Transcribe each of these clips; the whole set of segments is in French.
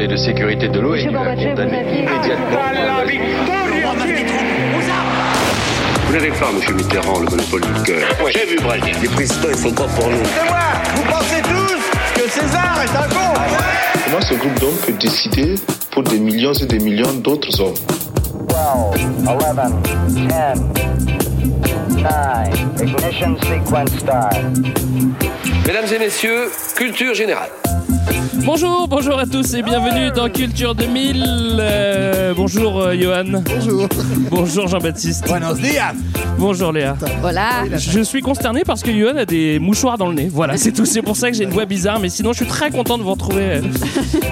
Conseil de sécurité de l'ONU a condamné immédiatement. Vous n'avez pas, monsieur Mitterrand, le monopole du cœur. J'ai vu Brazil. Les présidents, ils sont pas pour nous. C'est moi Vous pensez tous que César est un con Comment ce groupe d'hommes peut décider pour des millions et des millions d'autres hommes 12, 11, 10, 9, ignition sequence start. Mesdames et messieurs, culture générale. Bonjour, bonjour à tous et bienvenue dans Culture 2000. Euh, bonjour euh, Johan. Bonjour. Bonjour Jean-Baptiste. Buenos días. Bonjour Léa. Voilà. Je suis consterné parce que Johan a des mouchoirs dans le nez. Voilà, c'est tout. C'est pour ça que j'ai une voix bizarre. Mais sinon, je suis très content de vous retrouver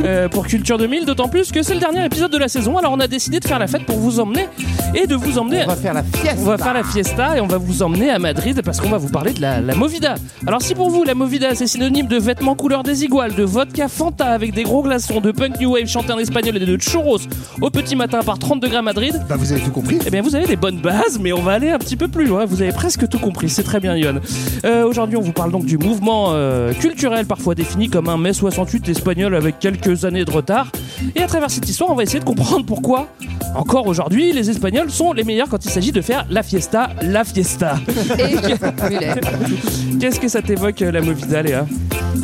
euh, pour Culture 2000. D'autant plus que c'est le dernier épisode de la saison. Alors, on a décidé de faire la fête pour vous emmener et de vous emmener. On va faire la fiesta. On va faire la fiesta et on va vous emmener à Madrid parce qu'on va vous parler de la, la Movida. Alors si pour vous la Movida c'est synonyme de vêtements couleur désiguale, de vodka Fanta avec des gros glaçons, de punk new wave chanté en espagnol et de churros au petit matin par 30 degrés à Madrid, Bah vous avez tout compris. eh bien vous avez des bonnes bases mais on va aller un petit peu plus loin. Vous avez presque tout compris, c'est très bien Yon. Euh, Aujourd'hui on vous parle donc du mouvement euh, culturel parfois défini comme un mai 68 espagnol avec quelques années de retard. Et à travers cette histoire on va essayer de comprendre pourquoi encore aujourd'hui les Espagnols sont les meilleurs quand il s'agit de faire la fiesta, la fiesta. Qu'est-ce que ça t'évoque la Movida Léa?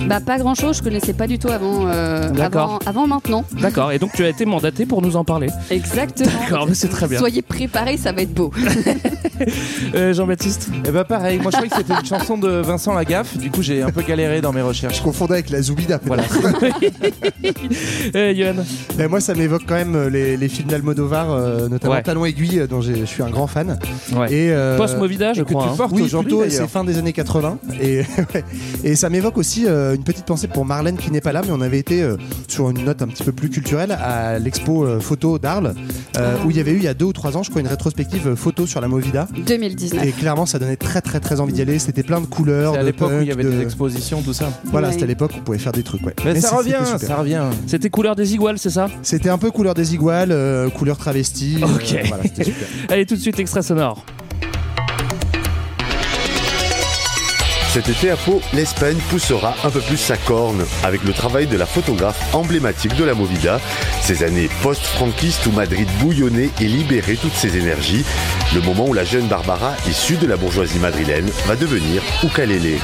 Bah pas grand chose, je connaissais pas du tout avant, euh, D'accord. avant, avant maintenant. D'accord, et donc tu as été mandaté pour nous en parler. Exactement. D'accord, mais c'est très bien. Soyez préparés, ça va être beau. Euh, Jean-Baptiste Et bah pareil, moi je croyais que c'était une chanson de Vincent Lagaffe, du coup j'ai un peu galéré dans mes recherches. Je confondais avec la Zoubida. Voilà. euh, Yoann Mais moi, ça m'évoque quand même euh, les, les films d'Almodovar, euh, notamment Ouais. Talon aiguille, dont je suis un grand fan. Ouais. Et euh, Post-Movida, je et que crois. tu hein. portes oui, aujourd'hui c'est fin des années 80. Et, et ça m'évoque aussi euh, une petite pensée pour Marlène qui n'est pas là, mais on avait été euh, sur une note un petit peu plus culturelle à l'expo euh, photo d'Arles, euh, où il y avait eu il y a deux ou trois ans, je crois, une rétrospective photo sur la Movida. 2019. Et clairement, ça donnait très très très envie d'y aller. C'était plein de couleurs, à l'époque où il y avait de- des expositions, tout ça. Voilà, Ouais. c'était à l'époque où on pouvait faire des trucs. Ouais. Mais, ça revient, ça revient. C'était couleur désiguale, c'est ça? C'était un peu couleur désiguale, euh, couleur travesti. euh, Ok. voilà, c'était super. Allez, tout de suite, extrait sonore. Cet été à Pau, l'Espagne poussera un peu plus sa corne avec le travail de la photographe emblématique de la Movida. Ces années post-franquistes où Madrid bouillonnait et libérait toutes ses énergies. Le moment où la jeune Barbara, issue de la bourgeoisie madrilène, va devenir ukulélé.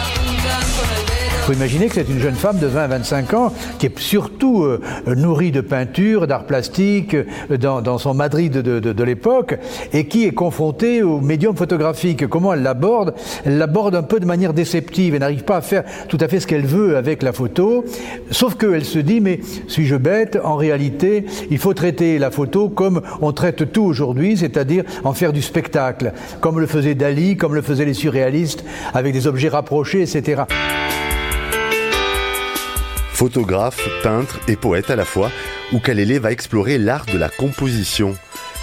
Faut imaginer que c'est une jeune femme de 20 à 25 ans qui est surtout euh, nourrie de peinture, d'art plastique, euh, dans, son Madrid de, de- l'époque, et qui est confrontée au médium photographique. Comment elle l'aborde? Elle l'aborde un peu de manière déceptive. Elle n'arrive pas à faire tout à fait ce qu'elle veut avec la photo, sauf qu'elle se dit, mais suis-je bête? En réalité, il faut traiter la photo comme on traite tout aujourd'hui, c'est-à-dire en faire du spectacle, comme le faisait Dali, comme le faisaient les surréalistes, avec des objets rapprochés, etc. Photographe, peintre et poète à la fois, Ukulélé va explorer l'art de la composition.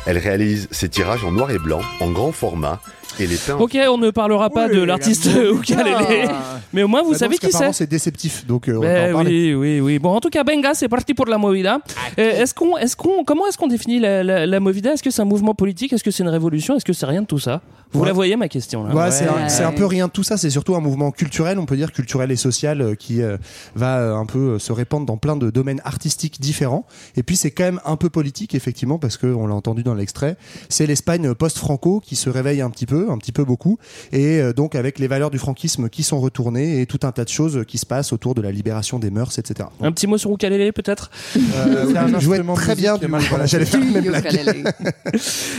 Elle réalise ses tirages en noir et blanc, en grand format, et les Ok, on ne parlera pas Oui, de la l'artiste ukulélé, mais au moins vous Bah non, savez qui c'est. c'est déceptif, donc euh, Ben pas en parler. oui, oui, oui. Bon, en tout cas, Benga, c'est parti pour la Movida. Euh, est-ce qu'on, est-ce qu'on, comment est-ce qu'on définit la, la, la Movida? Est-ce que c'est un mouvement politique? Est-ce que c'est une révolution? Est-ce que c'est rien de tout ça? Vous Ouais. la voyez ma question là Ouais, c'est un, Ouais. c'est un peu rien de tout ça, c'est surtout un mouvement culturel, on peut dire culturel et social, euh, qui euh, va un peu se répandre dans plein de domaines artistiques différents. Et puis c'est quand même un peu politique, effectivement, parce qu'on l'a entendu dans l'extrait. C'est l'Espagne post-franco qui se réveille un petit peu, un petit peu beaucoup, et euh, donc avec les valeurs du franquisme qui sont retournées et tout un tas de choses qui se passent autour de la libération des mœurs, etc. Un petit mot sur ukulélé peut-être Euh, un de très bien musique du mal voilà, j'allais faire la même blague. Ukulélé.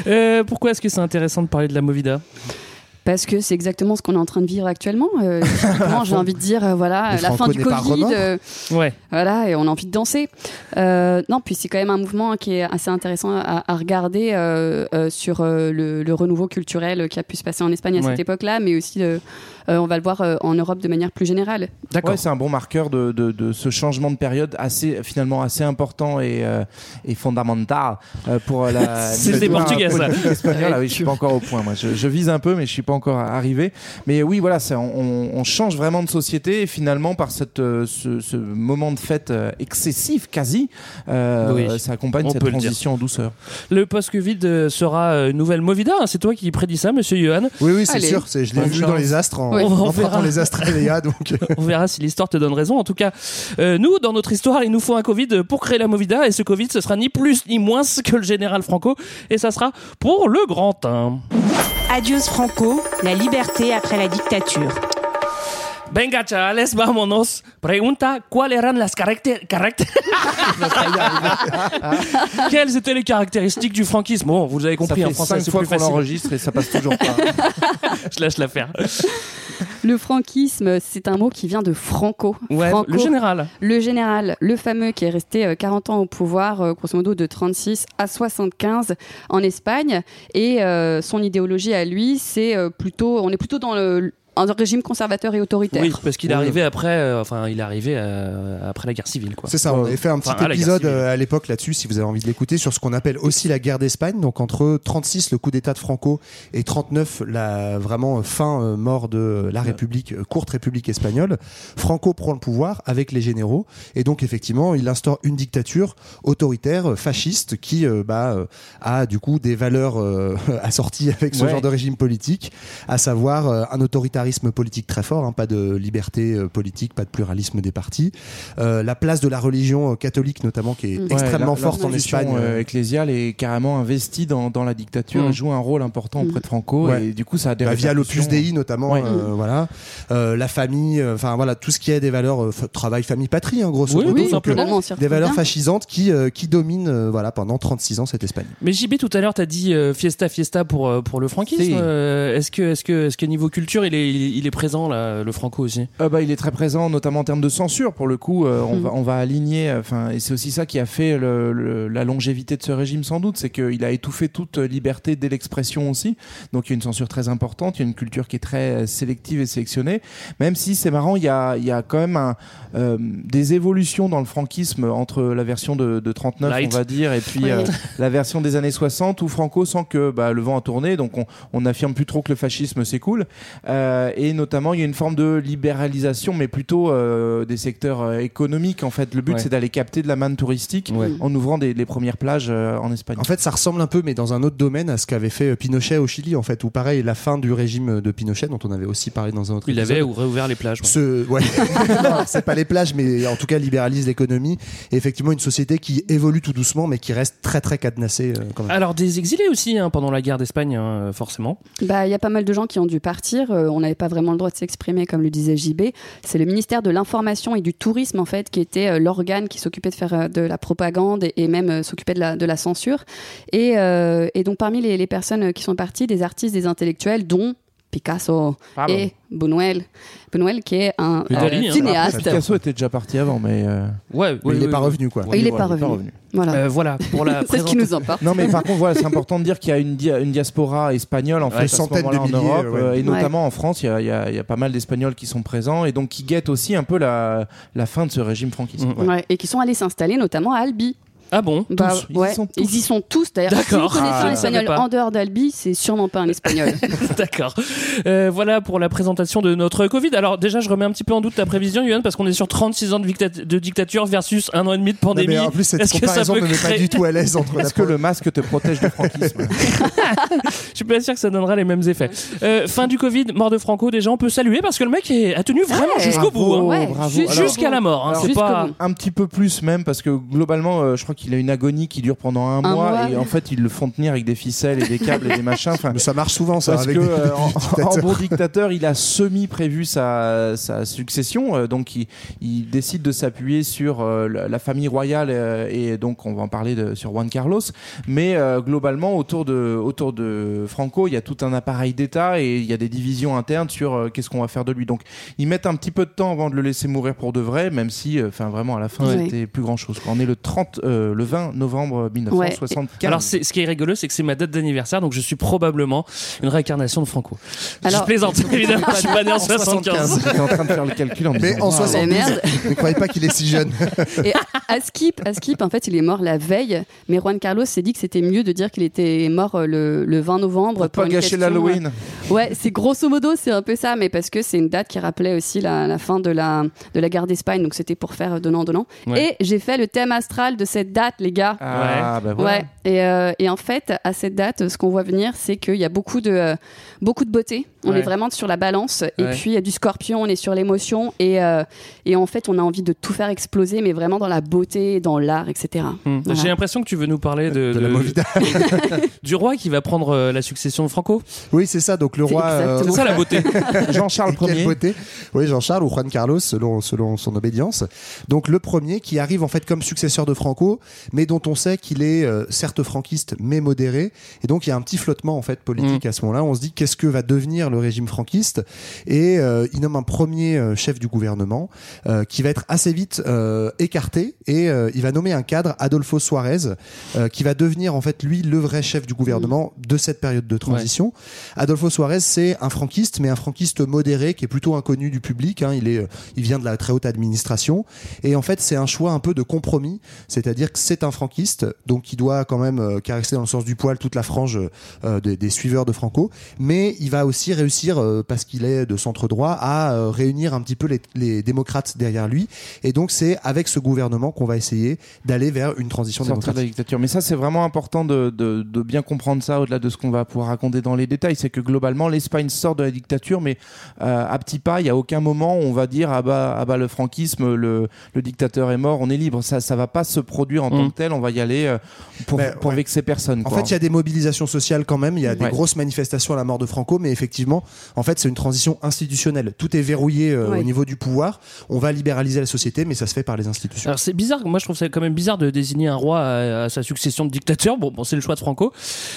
Euh, Pourquoi est-ce que c'est intéressant de parler de la Movida? Parce que c'est exactement ce qu'on est en train de vivre actuellement. Euh, typiquement, j'ai envie de dire, euh, voilà, Les la fin du Covid, euh, Ouais. voilà, et on a envie de danser. Euh, non, puis c'est quand même un mouvement qui est assez intéressant à, à regarder euh, euh, sur euh, le, le renouveau culturel qui a pu se passer en Espagne à Ouais. cette époque-là, mais aussi, on va le voir euh, en Europe de manière plus générale. D'accord. Ouais, c'est un bon marqueur de, de, de ce changement de période assez finalement assez important et, euh, et fondamental euh, pour la. C'est des l'histoire Portugais, ça. espagnole. Ah oui, je suis pas encore au point. Moi, je, je vise un peu, mais je suis pas encore arrivé. Mais oui, voilà, ça, on, on change vraiment de société et finalement par cette, euh, ce, ce moment de fête euh, excessif, quasi, euh, Oui, ça accompagne on cette transition en douceur. Le post-Covid sera une nouvelle Movida. hein. C'est toi qui prédis ça, monsieur Johan Oui, oui, c'est sûr. Je l'ai vu chance. dans les astres en, Oui. en On frappant verra. les astres Léa, donc. On verra si l'histoire te donne raison. En tout cas, euh, nous, dans notre histoire, il nous faut un Covid pour créer la Movida. Et ce Covid, ce sera ni plus ni moins que le général Franco. Et ça sera pour le grand teint. Adios Franco, la liberté après la dictature. Venga, chavales, vámonos. Pregunta, ¿cuáles eran las caractères... Quelles étaient les caractéristiques du franquisme Bon, vous avez Ça compris, en fait français, c'est plus qu'on facile. l'enregistre et ça passe toujours pas. Je lâche l'affaire. Le franquisme, c'est un mot qui vient de Franco. Ouais, Franco, le général. Le général, le fameux qui est resté euh, 40 ans au pouvoir, euh, grosso modo de 36 à 75 en Espagne. Et euh, son idéologie à lui, c'est euh, plutôt, on est plutôt dans le, un régime conservateur et autoritaire. Oui, parce qu'il est arrivé après, euh, enfin, il est arrivé euh, après la guerre civile, quoi. C'est ça, on avait fait un petit épisode euh, à l'époque là-dessus, si vous avez envie de l'écouter, sur ce qu'on appelle aussi la guerre d'Espagne. Donc entre 36, le coup d'État de Franco, et 39, la vraiment fin euh, mort de la République, euh, courte République espagnole. Franco prend le pouvoir avec les généraux, et donc effectivement, il instaure une dictature autoritaire, fasciste, qui euh, bah, euh, a du coup des valeurs euh, assorties avec ce Ouais. genre de régime politique, à savoir euh, un autoritarisme politique très fort, hein, pas de liberté euh, politique, pas de pluralisme des partis, Euh, la place de la religion euh, catholique notamment qui est Mm. extrêmement Ouais, la- forte en Espagne. euh, euh, ecclésiale est carrément investie dans, dans la dictature Mm. et joue un rôle important auprès de Franco Ouais. et du coup ça a des bah, via l'Opus. Dei notamment, Ouais. euh, voilà, Euh, la famille, euh, enfin voilà, tout ce qui est des valeurs euh, travail, famille, patrie, hein, grosso Oui, modo, oui, donc, euh, des valeurs bien. fascisantes qui euh, qui dominent euh, voilà pendant 36 ans cette Espagne. Mais JB, tout à l'heure, t'as dit euh, fiesta, fiesta pour, euh, pour le franquisme. Si. Euh, est-ce que, est-ce que, est-ce que niveau culture, il est, il il est présent, là, le franco aussi? Euh, bah, il est très présent, notamment en termes de censure. Pour le coup, euh, on, Mm. va, on va aligner. Enfin, et c'est aussi ça qui a fait le- le- la longévité de ce régime, sans doute, c'est qu'il a étouffé toute liberté de l'expression aussi. Donc, il y a une censure très importante. Il y a une culture qui est très euh, sélective et sélectionnée. Même si c'est marrant, il y a, il y a quand même un, euh, des évolutions dans le franquisme entre la version de, de 39, Light. on va dire, et puis Oui. euh, la version des années 60 où Franco sent que bah, le vent a tourné, donc on, on n'affirme plus trop que le fascisme c'est cool. Euh, et notamment, il y a une forme de libéralisation, mais plutôt euh, des secteurs euh, économiques. En fait, le but Ouais. c'est d'aller capter de la manne touristique Ouais. en ouvrant des, les premières plages euh, en Espagne. En fait, ça ressemble un peu, mais dans un autre domaine, à ce qu'avait fait euh, Pinochet au Chili, en fait, où pareil, la fin du régime de Pinochet, dont on avait aussi parlé dans un autre Il épisode. avait ou- réouvert les plages. ouais. Ce, ouais. C'est pas les plages, mais en tout cas libéralise l'économie. Et effectivement, une société qui évolue tout doucement, mais qui reste très très cadenassée euh, quand même. Alors, des exilés aussi, hein, pendant la guerre d'Espagne, hein, forcément. Bah, il y a pas mal de gens qui ont dû partir. Euh, on n'avait pas vraiment le droit de s'exprimer, comme le disait JB. C'est le ministère de l'Information et du Tourisme, en fait, qui était euh, l'organe qui s'occupait de faire euh, de la propagande et, même euh, s'occupait de la, de la censure. Et, donc, parmi les, les personnes qui sont parties, des artistes, des intellectuels, dont Picasso Pardon. et Buñuel. Buñuel, qui est un euh, hein. cinéaste. Picasso était déjà parti avant, mais euh, Ouais, il n'est pas revenu, quoi. il n'est pas revenu. Voilà. Euh, voilà, pour la C'est ce qui nous importe. Non, mais par contre, voilà, c'est important de dire qu'il y a une, dia- une diaspora espagnole en fait, à ce de en milliers, Europe, ouais. euh, et Ouais. notamment en France, il y y a- il y a pas mal d'Espagnols qui sont présents et donc qui guettent aussi un peu la, la fin de ce régime franquiste. Mm. Ouais. Ouais, et qui sont allés s'installer notamment à Albi. Ah bon Bah, Tous, ils y sont tous. ils y sont tous. D'ailleurs, si vous connaissez Ah, un je savais espagnol pas. en dehors d'Albi, c'est sûrement pas un espagnol. D'accord. Euh, voilà pour la présentation de notre Covid. Alors déjà, je remets un petit peu en doute ta prévision, Yohan, parce qu'on est sur 36 ans de, dicta- de dictature versus un an et demi de Non, pandémie. mais en plus, cette comparaison peut ne met pas du tout à l'aise entre la Est-ce que le masque te protège du franquisme Je suis pas sûr que ça donnera les mêmes effets. Euh, fin du Covid, mort de Franco, déjà on peut saluer parce que le mec est- a tenu vraiment Ouais. jusqu'au bout. hein. Ouais, Jusqu'à la mort. hein. Alors, C'est pas. Un petit peu plus même parce que globalement, euh, je crois qu'il a une agonie qui dure pendant un, Un mois, mois. et en fait ils le font tenir avec des ficelles et des câbles et des machins. Enfin, Mais ça marche souvent, ça, Parce avec que des, euh, des en, bon dictateur, il a semi prévu sa, sa succession, euh, donc il, il décide de s'appuyer sur euh, la, la famille royale euh, et donc on va en parler de, sur Juan Carlos. Mais euh, globalement, autour de autour de Franco, il y a tout un appareil d'État et il y a des divisions internes sur euh, qu'est-ce qu'on va faire de lui. Donc ils mettent un petit peu de temps avant de le laisser mourir pour de vrai, même si, euh, enfin vraiment à la fin, c'était plus grand chose. On est le 30, euh, le, le 20 novembre 1975. Alors, ce qui est rigolo, c'est que c'est ma date d'anniversaire, donc je suis probablement une réincarnation de Franco. Alors- je plaisante, évidemment, je suis pas né en 75. J'étais en train de faire le calcul en Mais disant, en waouh. 72, merde. ne croyez pas qu'il est si jeune. Et à Skip, à Skip, en fait, il est mort la veille, mais Juan Carlos s'est dit que c'était mieux de dire qu'il était mort euh, le, le 20 novembre. Pour pas une gâcher l'Halloween. euh, Ouais, c'est grosso modo, c'est un peu ça, mais parce que c'est une date qui rappelait aussi la, la fin de la, de la guerre d'Espagne, donc c'était pour faire donnant-donnant. Ouais. Et j'ai fait le thème astral de cette date, les gars. Ah, bah voilà. Ouais. Et, euh, et en fait, à cette date, ce qu'on voit venir, c'est qu'il y a beaucoup de, euh, beaucoup de beauté. On Ouais. est vraiment sur la balance. Et Ouais. puis, il y a du scorpion, on est sur l'émotion. Et, euh, et en fait, on a envie de tout faire exploser, mais vraiment dans la beauté, dans l'art, etc. Hmm. Voilà. J'ai l'impression que tu veux nous parler de, De la Movida. du roi qui va prendre euh, la succession de Franco. Oui, c'est ça. Donc le C'est roi. euh, C'est ça la beauté. Jean-Charles Quelle Ier. beauté. Oui, Jean-Charles ou Juan Carlos, selon, selon son obédience. Donc le premier qui arrive en fait comme successeur de Franco, mais dont on sait qu'il est euh, certes franquiste, mais modéré. Et donc il y a un petit flottement en fait politique à ce moment-là. On se dit qu'est-ce que va devenir le régime franquiste Et euh, il nomme un premier euh, chef du gouvernement euh, qui va être assez vite écarté et il va nommer un cadre, Adolfo Suarez, qui va devenir en fait lui le vrai chef du gouvernement de cette période de transition. Adolfo Suarez, c'est un franquiste, mais un franquiste modéré qui est plutôt inconnu du public. hein. Il est, il vient de la très haute administration, et en fait, c'est un choix un peu de compromis, c'est-à-dire que c'est un franquiste, donc qui doit quand même caresser dans le sens du poil toute la frange des, des suiveurs de Franco, mais il va aussi réussir euh, parce qu'il est de centre droit à euh, réunir un petit peu les, les démocrates derrière lui, et donc c'est avec ce gouvernement qu'on va essayer d'aller vers une transition sortir de la démocratique. dictature. Mais ça, c'est vraiment important de, de, de bien comprendre ça au-delà de ce qu'on va pouvoir raconter dans les détails. C'est que globalement, l'Espagne sort de la dictature, mais euh, à petits pas, il n'y a aucun moment où on va dire ah bah, ah bah le franquisme, le, le dictateur est mort, on est libre. Ça, ça va pas se produire en Mm. tant que tel. On va y aller pour, Mais, pour ouais. vexer personne. En quoi. fait, il y a des mobilisations sociales quand même, il y a des Ouais. grosses manifestations à la mort de Franco, mais effectivement, en fait, c'est une transition institutionnelle. Tout est verrouillé euh, au niveau du pouvoir. On va libéraliser la société, mais ça se fait par les institutions. Alors c'est bizarre, moi je trouve ça quand même bizarre de désigner un roi à, à sa succession de dictateur. Bon, bon c'est le choix de Franco.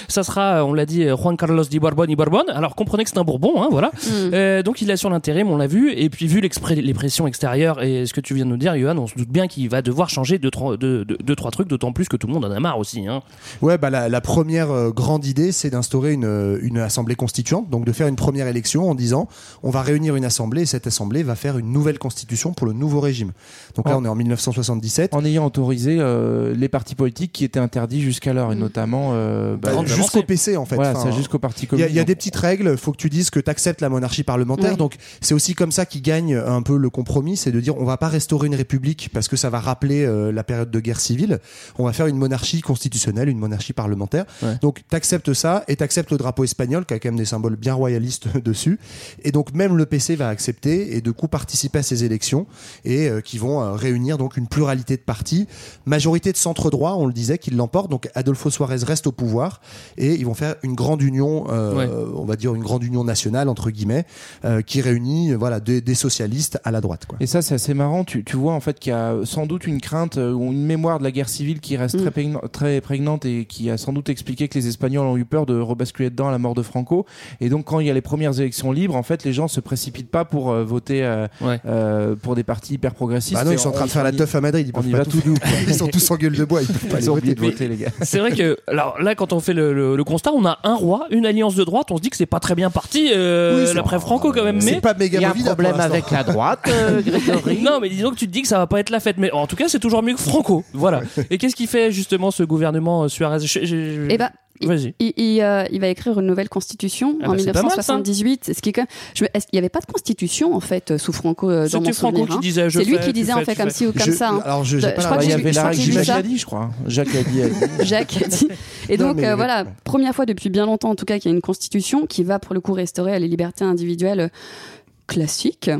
Ça sera, on l'a dit, Juan Carlos de Borbón y Borbón. Alors comprenez que c'est un Bourbon, hein, voilà. Mm. Euh, donc il assure l'intérim, on l'a vu. Et puis vu les pressions extérieures et ce que tu viens de nous dire, Johan, on se doute bien qu'il va devoir changer deux, trois, deux, deux- deux, trois trucs, d'autant plus que tout le monde en a marre aussi. Hein. Ouais, bah la, la première euh, grande idée, c'est d'instaurer une, euh, une assemblée constituante, donc de faire une première élection en disant on va réunir une assemblée et cette assemblée va faire une nouvelle constitution pour le nouveau régime. Donc là, on est en 1977. en ayant autorisé euh, les partis politiques qui étaient interdits jusqu'alors, et notamment euh, bah, Jusqu'au. PC en fait. voilà, Enfin, jusqu'au parti Il y, a, communiste. il y a des petites règles. Il faut que tu dises que tu acceptes la monarchie parlementaire. Donc, c'est aussi comme ça qu'ils gagnent un peu le compromis. C'est de dire on va pas restaurer une république parce que ça va rappeler euh, la période de guerre civile. On va faire une monarchie constitutionnelle, une monarchie parlementaire. Ouais. Donc, tu acceptes ça et tu acceptes le drapeau espagnol qui a quand même des symboles bien royalistes dessus. Et donc, même le PC va accepter et de coup participer à ces élections et euh, qui vont euh, réunir donc une pluralité de partis. Majorité de centre droit, on le disait, qui l'emporte. Donc, Adolfo Suarez reste au pouvoir et ils vont faire une grande union, euh, Ouais. on va dire une grande union nationale entre guillemets, euh, qui réunit voilà des, des socialistes à la droite. Quoi. Et ça, c'est assez marrant. Tu, tu vois en fait qu'il y a sans doute une crainte euh, ou une mémoire de la guerre civile qui reste Mm. très, prégnant- très prégnante et qui a sans doute expliqué que les Espagnols ont eu peur de rebasculer dedans à la mort de Franco. Et donc, quand il y a les premières élections libres, en fait, les gens se précipitent pas pour euh, voter euh, Ouais. euh, pour des partis hyper progressistes. Bah non, ils sont en train de faire la teuf à Madrid. Ils, On peuvent y pas va tout doux. quoi. ils sont tous en gueule de bois. Ils peuvent pas Ils les voter. de voter, les gars. C'est vrai que, alors là, quand on fait le, le- le constat, on a un roi, une alliance de droite. On se dit que c'est pas très bien parti euh, Oui, l'après Franco quand même. C'est Mais pas méga Il y a un problème avec la droite, euh, Grégory. non, mais disons que tu te dis que ça va pas être la fête. Mais en tout cas, c'est toujours mieux que Franco. Voilà. Et qu'est-ce qui fait justement ce gouvernement Suarez? Eh ben, il- Vas-y. Il, il, euh, il va écrire une nouvelle constitution Ah en bah, c'est pas mal, ça. 1978. ce qui est quand même, je me- est-ce qu'il n'y avait pas de constitution en fait sous Franco euh, dans mon C'était Franco souvenir, qui hein. disait, C'est lui fais, qui disait on fait comme ci ou comme Je- ça. hein. Alors, je, Je crois la que il y avait je la crois règle. Jacques a dit, je crois. hein. Jacques a dit. Jacques a dit. Et Non, donc mais- euh, voilà, première fois depuis bien longtemps en tout cas qu'il y a une constitution qui va pour le coup restaurer les libertés individuelles euh,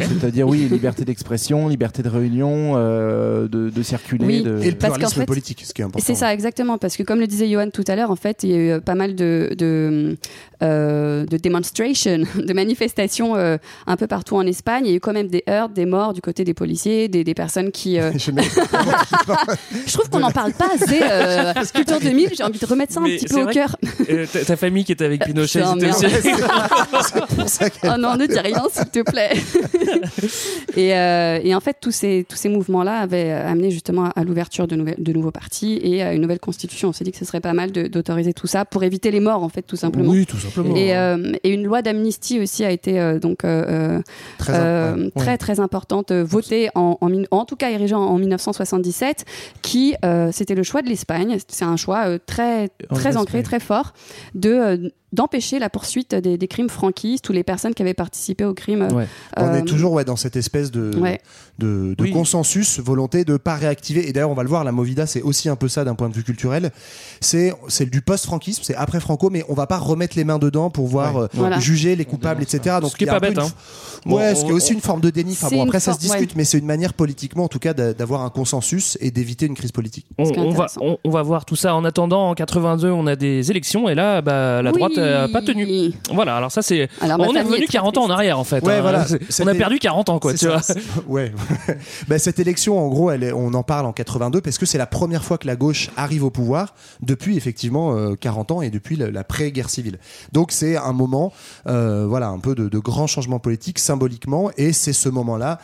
C'est-à-dire, oui, liberté d'expression, liberté de réunion, euh, de, de circuler. Oui. de... Et le Parce pluralisme fait- politique, ce qui est important. C'est ça, exactement. Parce que comme le disait Johan tout à l'heure, en fait, il y a eu euh, pas mal de, de, euh, de demonstrations, de manifestations euh, un peu partout en Espagne. Il y a eu quand même des heurts, des morts du côté des policiers, des, des personnes qui... euh, Je trouve qu'on n'en parle pas assez. Euh, Culture 2000, j'ai envie de remettre ça un Mais petit peu au cœur. Euh, ta, famille qui était avec Pinochet, c'était aussi- c'est pour ça qu'elle Oh non, ne dis rien, s'il te plaît. et, euh, et en fait, tous ces, tous ces mouvements-là avaient amené justement à l'ouverture de, de nouveaux partis et à une nouvelle constitution. On s'est dit que ce serait pas mal d'autoriser tout ça pour éviter les morts, en fait, tout simplement. Oui, tout simplement. Et, euh, et une loi d'amnistie aussi a été euh, donc euh, euh, Très euh, ouais. très très importante, euh, votée en, en, en tout cas érigée en, en 1977, qui euh, c'était le choix de l'Espagne. C'est un choix euh, très très ancré, très fort, de euh, d'empêcher la poursuite des, des crimes franquistes ou les personnes qui avaient participé aux crimes. Ouais. On euh, est toujours ouais, dans cette espèce de, Ouais. de, de Oui. consensus, volonté de pas réactiver. Et d'ailleurs, on va le voir, la Movida, c'est aussi un peu ça d'un point de vue culturel. C'est c'est du post-franquisme, c'est après Franco, mais on va pas remettre les mains dedans pour voir Ouais. euh, Voilà. juger les coupables, etc. Donc Ce qui est pas bête, une- hein. Ouais, Bon, ce qui est on- aussi une forme de déni. Enfin bon, après ça se discute, mais c'est une manière politiquement, en tout cas, d'a- d'avoir un consensus et d'éviter une crise politique. On, va, on, on va voir tout ça. En attendant, en 82, on a des élections et là, bah, la Oui. droite n'a pas tenu. Voilà, alors ça, c'est. Alors, on est revenu est très 40 ans en arrière, en fait. Ouais, hein. voilà. On a perdu 40 ans, quoi, tu vois. ouais. bah, cette élection, en gros, elle est- on en parle en 82 parce que c'est la première fois que la gauche arrive au pouvoir depuis effectivement euh, 40 ans et depuis la, la pré-guerre civile. Donc c'est un moment, euh, voilà, un peu de, de grand changement politique symboliquement et c'est ce moment-là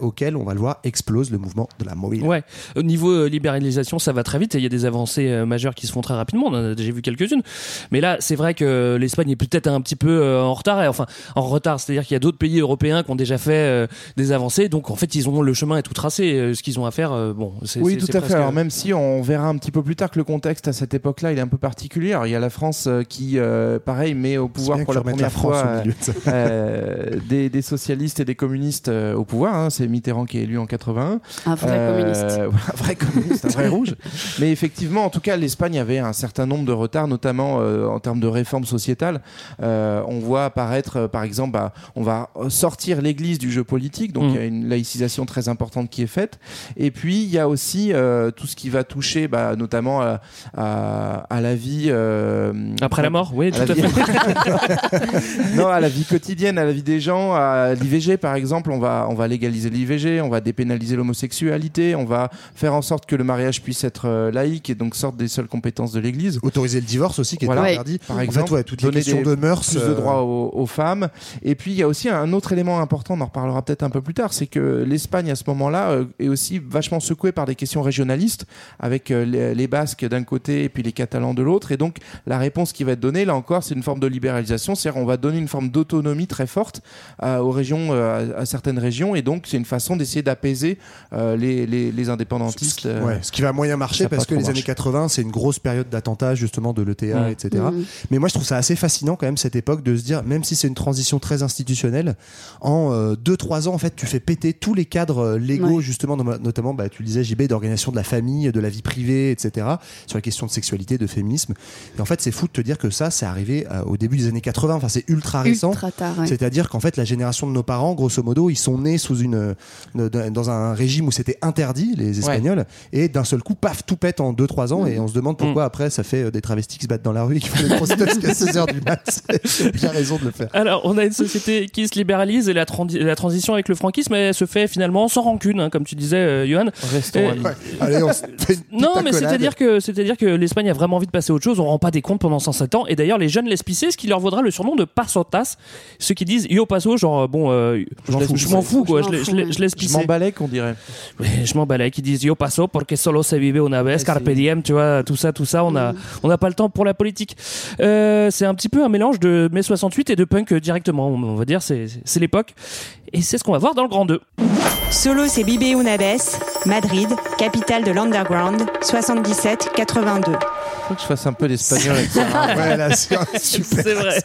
auquel on va le voir explose le mouvement de la Movida. Ouais, au niveau euh, libéralisation, ça va très vite et il y a des avancées euh, majeures qui se font très rapidement. On en a déjà vu quelques-unes. Mais là, c'est vrai que l'Espagne est peut-être un petit peu euh, en retard. Et, enfin, en retard, c'est-à-dire qu'il y a d'autres pays européens qui ont déjà fait euh, des avancées. Donc, en fait, ils ont le chemin est tout tracé. Euh, Ce qu'ils ont à faire, euh, bon, c'est Oui, tout à fait. Alors même si on verra un petit peu plus tard que le contexte à cette époque-là, il est un peu particulier. Alors, il y a la France euh, qui, euh, pareil, met au pouvoir pour la première la France fois au milieu de euh, des, des socialistes et des communistes euh, au pouvoir. hein. C'est Mitterrand qui est élu en 81. Un vrai Euh, communiste. un vrai communiste, un vrai rouge. Mais effectivement, en tout cas, l'Espagne avait un certain nombre de retards, notamment euh, en termes de réformes sociétales. Euh, on voit apparaître, euh, par exemple, bah, on va sortir l'Église du jeu politique, donc Mm. il y a une laïcisation très importante qui est faite. Et puis il y a aussi euh, tout ce qui va toucher, bah, notamment à, à- à la vie euh, Après la mort, oui, à tout à vie- fait. non, à la vie quotidienne, à la vie des gens, à l'IVG par exemple, on va, on va légaliser l'IVG, on va dépénaliser l'homosexualité, on va faire en sorte que le mariage puisse être laïque et donc sorte des seules compétences de l'Église. Autoriser le divorce aussi qui est Voilà. interdit. Par exemple, ouais, toutes les questions des- de mœurs. plus de euh, droits aux, aux femmes. Et puis il y a aussi un autre élément important, on en reparlera peut-être un peu plus tard, c'est que l'Espagne à ce moment-là euh, est aussi vachement secouée par des questions régionalistes, avec euh, les, les Basques d'un côté et puis les Catalans de l'autre. Et donc la réponse qui va être donnée, là encore, c'est une forme de libéralisation, c'est-à-dire on va donner une forme d'autonomie très forte euh, aux régions, euh, à, certaines régions, et donc c'est une façon d'essayer d'apaiser euh, les, les, les indépendantistes. Ouais, ce qui va moyen marcher parce que les années marché. 80, c'est une grosse période d'attentats justement de l'ETA, Mm. etc. Mhm. Mais moi, je trouve ça assez fascinant quand même cette époque de se dire, même si c'est une transition très institutionnelle, en 2-3 ans, en fait, tu fais péter tous les cadres euh, légaux, Ouais. justement, notamment, bah, tu le disais, JB, d'organisation de la famille, de la vie privée, etc. Sur les questions de sexualité, de féminisme. Et en fait, c'est fou de te dire que ça, c'est arrivé euh, au début des années 80. Enfin, c'est ultra récent. Ultra tard. ouais. C'est-à-dire qu'en fait, la génération de nos parents, grosso modo, ils sont nés sous une, euh, dans un régime où c'était interdit, les Espagnols, et d'un seul coup, paf, tout pète en 2-3 ans, et on se demande pourquoi après ça fait euh, des travestis qui se battent dans la rue et qui font des prostituées jusqu'à 16h du mat. Bien raison de le faire. Alors, on a une société qui se libéralise et la, la transition avec le franquisme, elle se fait finalement sans rancune, hein, comme tu disais, euh, Johan. Restons Et- amis. Ouais. Allez, on se fait une petite Non, mais c'est-à-dire que c'est-à-dire que l'Espagne a vraiment envie de passer à autre chose. On rend pas des comptes pendant 107 ans. Et d'ailleurs, les jeunes pisser, ce qui leur vaudra le surnom de pasotas. Ceux qui disent yo paso, genre bon, euh, je m'en fous. je m'en quoi. Je Je, m'en je je laisse Je pisser. m'emballais qu'on dirait. Oui, je m'emballais. Qui disent yo paso porque solo se vive una vez, carpe diem, tu vois, tout ça, tout ça. On a, on n'a pas le temps pour la politique. Euh, c'est un petit peu un mélange de mai 68 et de punk directement. On va dire, c'est, c'est l'époque. Et c'est ce qu'on va voir dans le Grand 2. Solo, c'est Bibé Unabes, Madrid, capitale de l'underground, 77-82. Faut que je fasse un peu l'espagnol avec ça. Ouais, là, c'est un super. C'est vrai.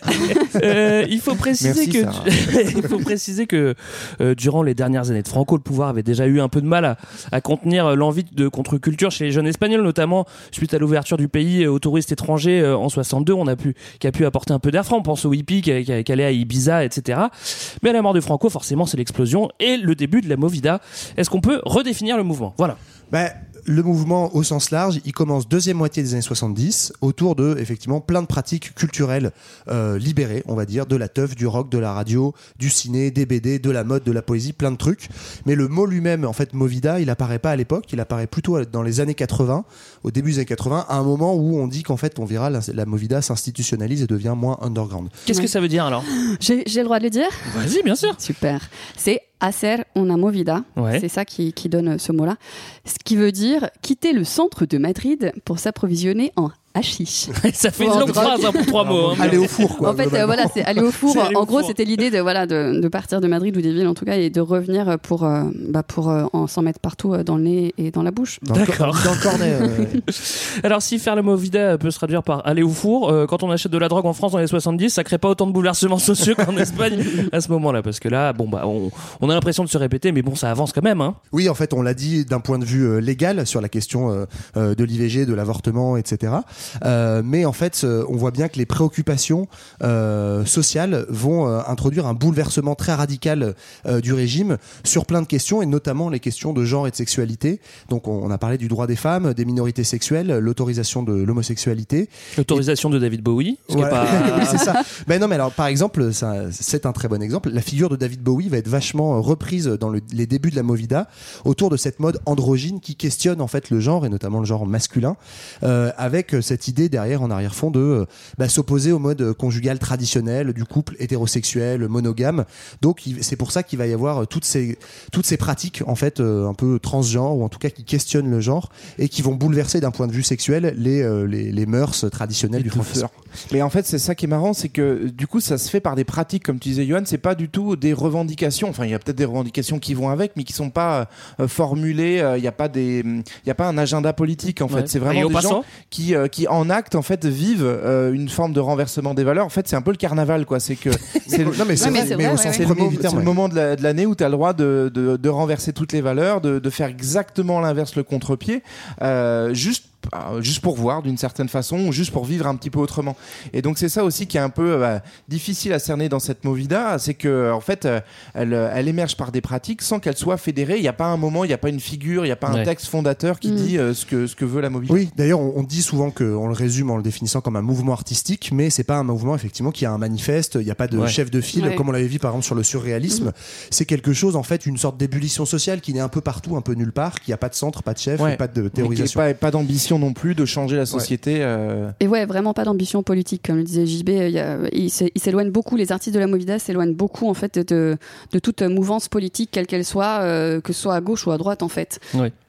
Euh, il faut préciser Merci, que il faut préciser que euh, durant les dernières années de Franco, le pouvoir avait déjà eu un peu de mal à, à contenir l'envie de contre-culture chez les jeunes espagnols, notamment suite à l'ouverture du pays aux touristes étrangers euh, en 62. On a pu qui a pu apporter un peu d'air frais. On pense aux hippies qui, qui, qui allaient à Ibiza, etc. Mais à la mort de Franco, forcément, c'est l'explosion et le début de la Movida. Est-ce qu'on peut redéfinir le mouvement? Voilà. Bah, le mouvement au sens large, il commence deuxième moitié des années 70 autour de effectivement plein de pratiques culturelles euh, libérées, on va dire, de la teuf, du rock, de la radio, du ciné, des BD, de la mode, de la poésie, plein de trucs. Mais le mot lui-même, en fait, Movida, il apparaît pas à l'époque, il apparaît plutôt dans les années 80, au début des années 80, à un moment où on dit qu'en fait, on verra la, la Movida s'institutionnalise et devient moins underground. Qu'est-ce que ça veut dire alors? J'ai j'ai le droit de le dire? Vas-y, bien sûr. Super. C'est hacer una movida. Ouais. C'est ça qui, qui donne ce mot-là. Ce qui veut dire quitter le centre de Madrid pour s'approvisionner en hashish. ça fait une longue phrase hein, pour trois mots. hein. Aller au four, quoi. En fait, euh, voilà, c'est aller au four. Aller En au gros, c'était l'idée de voilà de, de partir de Madrid ou des villes en tout cas et de revenir pour euh, bah, pour euh, en s'en mettre partout euh, dans le nez et dans la bouche. D'accord. Dans le cornet. euh, Alors, si faire la movida peut se traduire par aller au four, euh, quand on achète de la drogue en France dans les 70, ça crée pas autant de bouleversements sociaux qu'en Espagne à ce moment-là. Parce que là, bon, bah, on, on a l'impression de se répéter, mais bon, ça avance quand même. Hein. Oui, en fait, on l'a dit d'un point de vue euh, légal sur la question euh, euh, de l'IVG, de l'avortement, etc. Euh, mais en fait, euh, on voit bien que les préoccupations euh, sociales vont euh, introduire un bouleversement très radical euh, du régime sur plein de questions, et notamment les questions de genre et de sexualité. Donc, on, on a parlé du droit des femmes, des minorités sexuelles, l'autorisation de l'homosexualité. L'autorisation de David Bowie. Ce qui est pas... Oui, c'est ça. Ben non, mais alors, par exemple, ça, c'est un très bon exemple. La figure de David Bowie va être vachement euh, reprise dans le- les débuts de la Movida autour de cette mode androgyne qui questionne en fait le genre et notamment le genre masculin, euh, avec euh, cette idée derrière en arrière-fond de euh, bah, s'opposer au mode euh, conjugal traditionnel du couple hétérosexuel monogame. Donc, c'est pour ça qu'il va y avoir euh, toutes ces toutes ces pratiques en fait euh, un peu transgenres ou en tout cas qui questionnent le genre et qui vont bouleverser d'un point de vue sexuel les euh, les, les mœurs traditionnelles du francisme. Mais en fait, c'est ça qui est marrant, c'est que du coup, ça se fait par des pratiques, comme tu disais, Johan. C'est pas du tout des revendications. Enfin, il y a peut-être des revendications qui vont avec, mais qui sont pas euh, formulées. euh, Il n'y a pas des, il y a pas un agenda politique en fait. C'est vraiment des passant gens qui, euh, qui en acte en fait vivent euh, une forme de renversement des valeurs. En fait, c'est un peu le carnaval, quoi. C'est que c'est le- Non, mais c'est Ouais, mais vrai, c'est mais vrai, au ouais, sens ouais. c'est le, moment de la- de l'année où tu as le droit de, de, de renverser toutes les valeurs, de, de faire exactement l'inverse, le contre-pied, euh, juste juste pour voir d'une certaine façon, ou juste pour vivre un petit peu autrement. Et donc c'est ça aussi qui est un peu euh, bah, difficile à cerner dans cette movida, c'est que en fait euh, elle, euh, elle émerge par des pratiques sans qu'elle soit fédérée. Il n'y a pas un moment, il n'y a pas une figure, il n'y a pas un texte fondateur qui Mm. dit euh, ce que ce que veut la movida. Oui, d'ailleurs, on, on dit souvent qu'on le résume en le définissant comme un mouvement artistique, mais c'est pas un mouvement effectivement qui a un manifeste. Il n'y a pas de Ouais. chef de file Ouais. comme on l'avait vu par exemple sur le surréalisme. C'est quelque chose en fait, une sorte d'ébullition sociale qui naît un peu partout, un peu nulle part, qui a pas de centre, pas de chef, pas de Mais qui est théorisation. pas, pas d'ambition non plus de changer la société. euh, Et ouais, vraiment pas d'ambition politique, comme le disait JB. il a- Il il s'éloigne beaucoup, les artistes de la Movida s'éloignent beaucoup en fait de, de toute mouvance politique, quelle qu'elle soit, euh, que ce soit à gauche ou à droite en fait.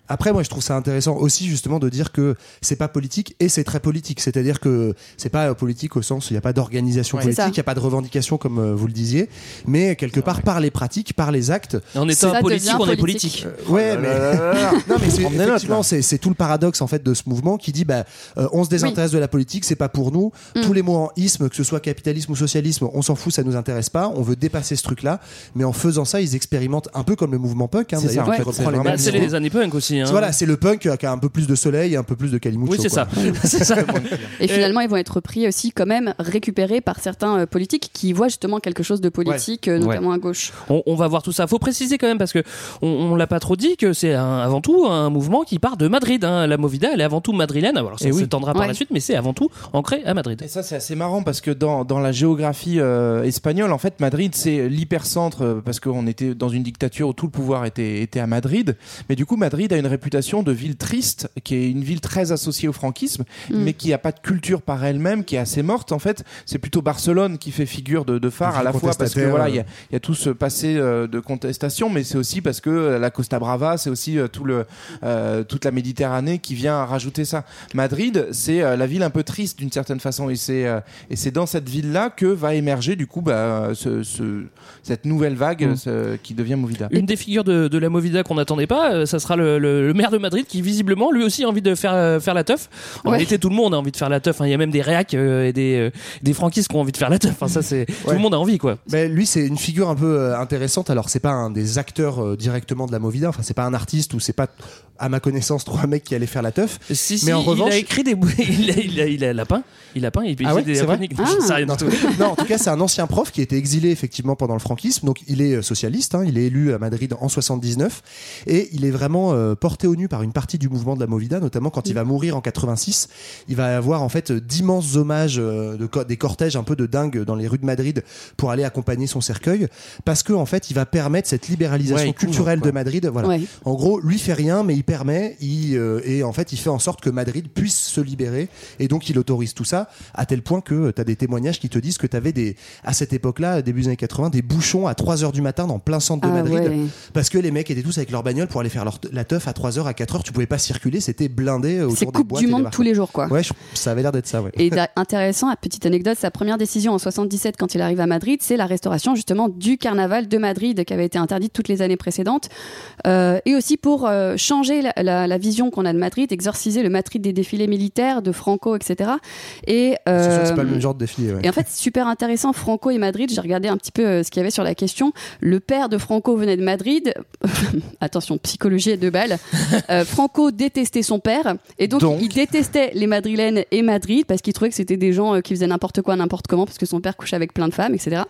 Après, moi, je trouve ça intéressant aussi justement de dire que c'est pas politique et c'est très politique. C'est-à-dire que c'est pas euh, politique au sens où il n'y a pas d'organisation Ouais. Politique, il n'y a pas de revendication comme euh, vous le disiez, mais quelque part par les pratiques, par les actes. En étant politique, on est politique. Euh, ouais, Oh mais là. non, mais c'est effectivement c'est tout le paradoxe en fait de ce mouvement qui dit bah euh, on se désintéresse de la politique, c'est pas pour nous. Mm. Tous les mots en isme, que ce soit capitalisme ou socialisme, on s'en fout, ça nous intéresse pas. On veut dépasser ce truc-là, mais en faisant ça, ils expérimentent un peu comme le mouvement punk. Hein, C'est d'ailleurs, qui reprend c'est les Bah, les années punk aussi. Hein. Voilà, c'est le punk qui a un peu plus de soleil un peu plus de Kalimucho. Oui, c'est ça. Et finalement, ils vont être repris aussi quand même, récupérés par certains euh, politiques qui voient justement quelque chose de politique, euh, notamment à gauche. On, on va voir tout ça. Faut préciser quand même parce que on, on l'a pas trop dit que c'est avant tout un mouvement qui part de Madrid. hein. La Movida, elle est avant tout madrilène. Alors ça Eh oui. s'étendra par Ouais. la suite, mais c'est avant tout ancré à Madrid. Et ça, c'est assez marrant parce que dans, dans la géographie euh, espagnole, en fait, Madrid, c'est l'hypercentre parce qu'on était dans une dictature où tout le pouvoir était, était à Madrid. Mais du coup, Madrid a une réputation de ville triste, qui est une ville très associée au franquisme, Mm. mais qui n'a pas de culture par elle-même, qui est assez morte, en fait. C'est plutôt Barcelone qui fait figure de, de phare à la fois parce que voilà, il y, a, euh. il y a tout ce passé euh, de contestation, mais c'est aussi parce que euh, la Costa Brava, c'est aussi euh, tout le, euh, toute la Méditerranée qui vient rajouter ça. Madrid, c'est euh, la ville un peu triste d'une certaine façon, et c'est euh, et c'est dans cette ville-là que va émerger du coup bah, ce, ce- cette nouvelle vague Mm. ce- qui devient Movida. Une des figures de, de la Movida qu'on n'attendait pas, ça sera le, le- le maire de Madrid qui visiblement lui aussi a envie de faire euh, faire la teuf. En Ouais. réalité, tout le monde a envie de faire la teuf. hein. Il y a même des réacs euh, et des euh, des franquistes qui ont envie de faire la teuf. Enfin, ça c'est tout le monde a envie quoi. Ben, lui, c'est une figure un peu intéressante. Alors, c'est pas un des acteurs directement de la Movida. Enfin, c'est pas un artiste ou c'est pas, à ma connaissance, trois mecs qui allaient faire la teuf. Si, Mais si, en revanche- il a écrit des bou- il a, il a, il a lapin, il a peint, il Ah fait ouais, des vrai. Ah. Non, en tout. tout- non, en tout cas, c'est un ancien prof qui a été exilé effectivement pendant le franquisme. Donc, il est socialiste. hein, il est élu à Madrid en 79 et il est vraiment euh, porté au nu par une partie du mouvement de la Movida, notamment quand il va mourir en 86. Il va avoir en fait d'immenses hommages, euh, de co- des cortèges un peu de dingue dans les rues de Madrid pour aller accompagner son cercueil, parce que en fait, il va permettre cette libéralisation Ouais, il couvre, culturelle de Madrid. Voilà. Ouais. En gros, lui fait rien, mais il permet, il, euh, et en fait, il fait en sorte que Madrid puisse se libérer, et donc il autorise tout ça, à tel point que tu as des témoignages qui te disent que tu avais des, à cette époque-là, début des années 80, des bouchons à 3 heures du matin dans plein centre de Ah Madrid, ouais. parce que les mecs étaient tous avec leur bagnole pour aller faire leur, la teuf à 3 heures, à 4 heures, tu pouvais pas circuler, c'était blindé autour C'est des Coupe boîtes du et des Monde tous les jours, quoi. Ouais, je- ça avait l'air d'être ça, ouais. Et d'a- intéressant, petite anecdote, sa première décision en 77 quand il arrive à Madrid, c'est la restauration justement du carnaval de Madrid qui avait été interdite toutes les années précédentes, Euh, et aussi pour euh, changer la, la- la vision qu'on a de Madrid, exorciser le Madrid des défilés militaires de Franco, etc. Et C'est sûr que euh, c'est pas le même genre de défilé, ouais. et en fait, c'est super intéressant, Franco et Madrid. J'ai regardé un petit peu euh, ce qu'il y avait sur la question. Le père de Franco venait de Madrid. Attention, psychologie et deux balles. Euh, Franco détestait son père. Et donc, Donc. il détestait les Madrilènes et Madrid parce qu'il trouvait que c'était des gens euh, qui faisaient n'importe quoi, n'importe comment, parce que son père couchait avec plein de femmes, etc.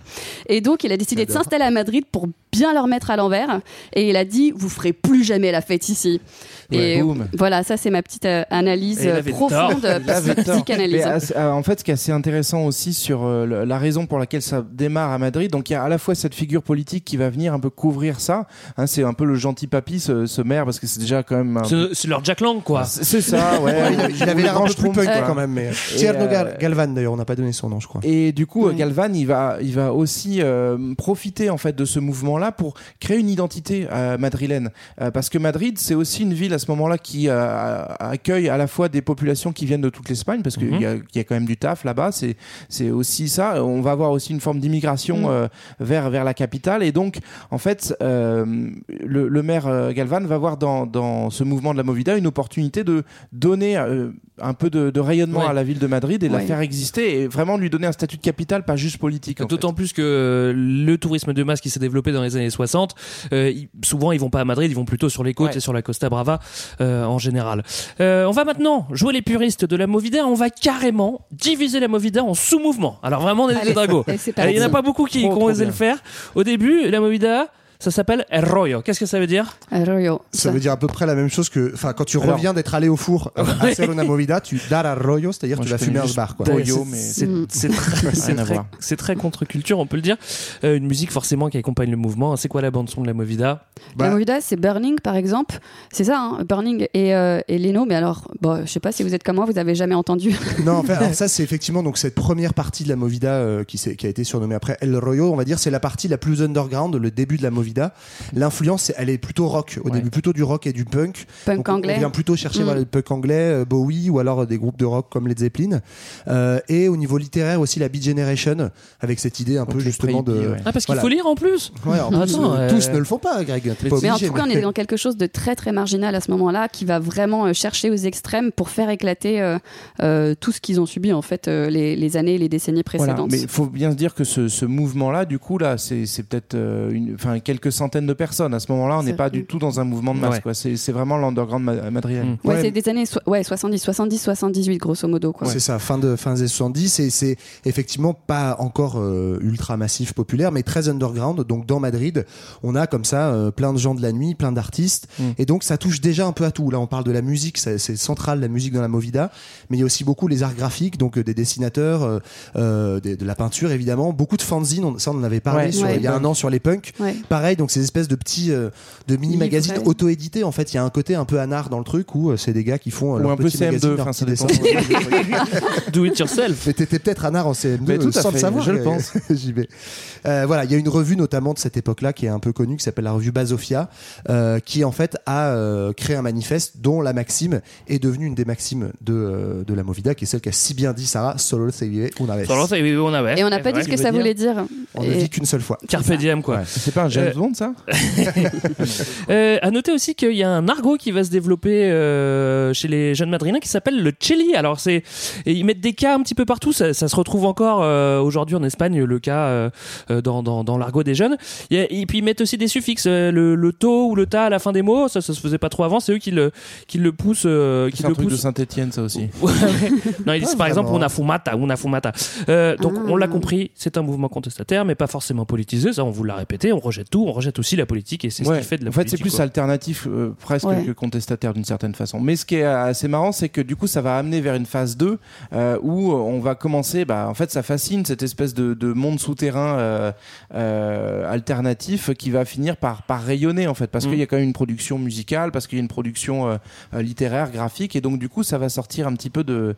Et donc, il a décidé de s'installer à Madrid pour bien leur mettre à l'envers. Et il a dit, vous ferez plus jamais la fête ici. Ouais, et boum. voilà, ça, c'est ma petite euh, analyse profonde, psychanalyse. Mais, en fait, ce qui est assez intéressant aussi sur euh, la raison pour laquelle ça démarre à Madrid, donc il y a à la fois cette figure politique qui va venir un peu couvrir ça. Hein, c'est un peu le gentil papy, ce, ce maire, parce que c'est déjà quand même. un C'est c'est leur Jack Lang, quoi. C'est c'est ça, ouais. Ouais, il avait- il avait l'air un peu plus punk quoi. quand même, mais Tierno euh, Gal- Galvan d'ailleurs, on n'a pas donné son nom, je crois. Et du coup. Galvan, il va, il va aussi euh, profiter en fait de ce mouvement-là pour créer une identité euh, madrilène, Euh, parce que Madrid, c'est aussi une ville à ce moment-là qui euh, accueille à la fois des populations qui viennent de toute l'Espagne, parce qu'il Mhm. y, a, il y a quand même du taf là-bas. C'est, c'est aussi ça. On va avoir aussi une forme d'immigration Mhm. euh, vers vers la capitale, et donc en fait, euh, le, le maire Galvan va voir dans dans ce mouvement de la Movida une opportunité de donner euh, un peu de, de rayonnement Ouais. à la ville de Madrid et de la faire exister et vraiment lui donner un statut de capitale, pas juste politique. D'autant plus que euh, le tourisme de masse qui s'est développé dans les années 60, euh, ils- souvent ils vont pas à Madrid, ils vont plutôt sur les côtes Ouais. et sur la Costa Brava euh, en général. Euh, on va maintenant jouer les puristes de la Movida, on va carrément diviser la Movida en sous-mouvements. Alors vraiment, on est des dragos. Il y en a pas beaucoup qui, ont osé le faire. Au début, la Movida, ça s'appelle El Rollo. Qu'est-ce que ça veut dire Arroyo. Ça veut dire à peu près la même chose que, enfin, quand tu Alors- reviens d'être allé au four euh, à hacer una movida, tu dar arroyo, c'est-à-dire Moi, tu vas fumer un bar, mais- c'est très, très- voir. c'est très contre-culture, on peut le dire. Euh, une musique forcément qui accompagne le mouvement. C'est quoi la bande son de la Movida Bah- La Movida, c'est Burning, par exemple. C'est ça, hein, Burning et, euh, et Leno. Mais alors, bon, je sais pas si vous êtes comme moi, vous avez jamais entendu. Non, en fait, alors ça c'est effectivement donc cette première partie de la Movida euh, qui, qui a été surnommée après El Rollo, on va dire, c'est la partie la plus underground, le début de la Movida. L'influence, elle est plutôt rock, au Ouais. début plutôt du rock et du punk. Punk Donc, anglais. On vient plutôt chercher Mm. voilà, le punk anglais, euh, Bowie ou alors euh, des groupes de rock comme Led Zeppelin. Euh, et au niveau littéraire aussi la Beat Generation, avec cette idée un Donc peu les justement de. Ouais. Ah, parce qu'il Voilà. faut lire en plus Ouais, en plus, Attends, euh, euh, tous ne le font pas, Greg. Mais en tout cas, on est dans quelque chose de très très marginal à ce moment-là, qui va vraiment chercher aux extrêmes pour faire éclater euh, euh, tout ce qu'ils ont subi en fait euh, les, les années, les décennies Voilà, précédentes. mais il faut bien se dire que ce, ce mouvement-là, du coup, là, c'est peut-être euh, une- enfin, quelques centaines de personnes. À ce moment-là, on n'est pas du tout dans un mouvement de masse. Ouais. C'est vraiment l'underground ma-. Mm. Ouais, Ouais. c'est des années so- ouais, 70, 70, 78 grosso modo. Quoi. C'est ça, fin de fin des années 70 et c'est effectivement pas encore euh, ultra massif populaire mais très underground. Donc dans Madrid, on a comme ça euh, plein de gens de la nuit, plein d'artistes Mm. et donc ça touche déjà un peu à tout. Là, on parle de la musique, c'est central la musique dans la Movida, mais il y a aussi beaucoup les arts graphiques, donc euh, des dessinateurs, euh, euh, des- de la peinture évidemment, beaucoup de fanzines, on- ça on en avait parlé Ouais. sur- Ouais. il y a un an sur les punks. Ouais. Pareil, donc ces espèces de petits euh, de mini magazines auto-édités. En fait, il y a un côté un peu anard dans le truc où euh, c'est des gars qui font euh, Ou leur un peu petit magazine, CM2, leur enfin, ça dépend. Do it yourself. Mais t'étais peut-être un art en CM2 Mais tout à sans fait, le savoir. je le pense. JB. Euh, voilà, il y a une revue notamment de cette époque-là qui est un peu connue, qui s'appelle la revue Basofia, euh, qui en fait a euh, créé un manifeste dont la maxime est devenue une des maximes de, euh, de la Movida, qui est celle qu'a si bien dit Sarah, solo se vive una vez. Solo se vive una vez. Et on n'a pas dit ce que ça voulait dire. On ne vit qu'une seule fois. Carpe diem, quoi. C'est pas un James Bond, ça Euh, à noter aussi qu'il y a un argot qui va se développer euh, chez les jeunes madrilènes qui s'appelle le chili. Alors c'est ils mettent des cas un petit peu partout. Ça, ça se retrouve encore euh, aujourd'hui en Espagne le cas euh, dans, dans, dans l'argot des jeunes. A- et puis ils mettent aussi des suffixes le, le to ou le ta à la fin des mots. Ça ça se faisait pas trop avant. C'est eux qui le qui le poussent euh, qui C'est un le truc de. Saint-Etienne, ça aussi. Non, ils disent par exemple vraiment. una fumata, una fumata. Euh, donc Ah. on l'a compris, c'est un mouvement contestataire, mais pas forcément politisé. Ça, on vous l'a répété, on rejette tout, on rejette aussi la politique et c'est ce Ouais. qui fait de la en fait, politique. c'est plus quoi. alternatif euh, presque Ouais. que contestataire d'une certaine façon. Mais ce qui est assez marrant, c'est que du coup, ça va amener vers une phase 2 euh, où on va commencer. Bah, en fait, ça fascine cette espèce de, de monde souterrain euh, euh, alternatif qui va finir par, par rayonner en fait, parce Mm. qu'il y a quand même une production musicale, parce qu'il y a une production euh, euh, littéraire, graphique, et donc du coup, ça va sortir un petit peu de,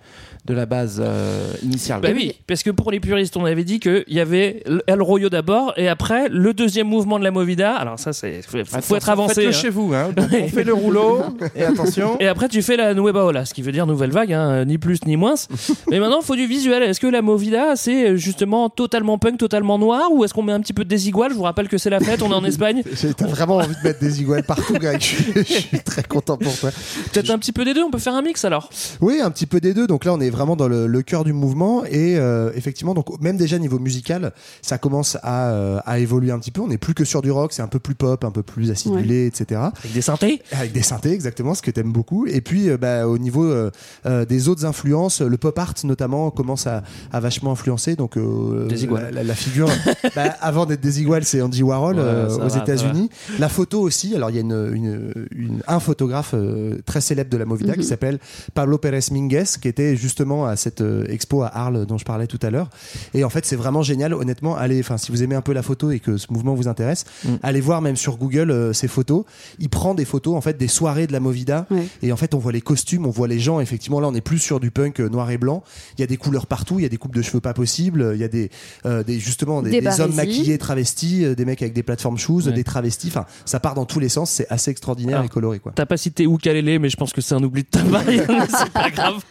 de la base euh, initiale. Bah oui, parce que pour les puristes, on avait dit qu'il y avait El Royo d'abord et après le deuxième mouvement de la Movida. Alors ça, c'est faut, être avancé. hein. chez vous. Hein. On fait le rouleau et attention. Et après, tu fais la Nueva Ola, ce qui veut dire nouvelle vague, hein, ni plus ni moins. Mais maintenant, il faut du visuel. Est-ce que la Movida, c'est justement totalement punk, totalement noir, ou est-ce qu'on met un petit peu de désigual? Je vous rappelle que c'est la fête, on est en Espagne. T'as vraiment envie de mettre des iguales partout, Greg. Je suis, je suis très content pour toi. Peut-être un petit peu des deux, on peut faire un mix alors. Oui, un petit peu des deux. Donc là, on est vraiment dans le, le cœur du mouvement et euh, effectivement, donc même déjà niveau musical, ça commence à, euh, à évoluer un petit peu. On n'est plus que sur du rock, c'est un peu plus pop, un peu plus acidulé, etc. Avec des synthés Avec des synthés, exactement, ce que t'aimes beaucoup. Et puis, euh, bah, au niveau euh, euh, des autres influences, le pop art notamment commence à, à vachement influencer. Donc euh, Des iguales. la, la figure, bah, avant d'être des iguales, c'est Andy Warhol Ouais, euh, aux États-Unis. La photo aussi. Alors il y a une, une, une- un photographe euh, très célèbre de la Movida qui Mhm. s'appelle Pablo Pérez Minguez, qui était justement à cette euh, expo à Arles dont je parlais tout à l'heure. Et en fait, c'est vraiment génial. Honnêtement, allez, enfin, si vous aimez un peu la photo et que ce mouvement vous intéresse, Mm. allez voir même sur Google euh, ces photos. Il prend des photos en fait des soirées de la Movida Ouais. et en fait, on voit les costumes, on voit les gens. Effectivement, là, on n'est plus sur du punk euh, noir et blanc. Il y a des couleurs partout. Il y a des coupes de cheveux pas possibles. Il y a des, euh, des justement des, Des des hommes maquillés, travestis, euh, des mecs avec des plateformes shoes, Ouais. des travestis. Enfin, ça part dans tous les sens. C'est assez extraordinaire Alors, et coloré, quoi. T'as pas cité Ukulele, mais je pense que c'est un oubli de ta part, c'est pas grave.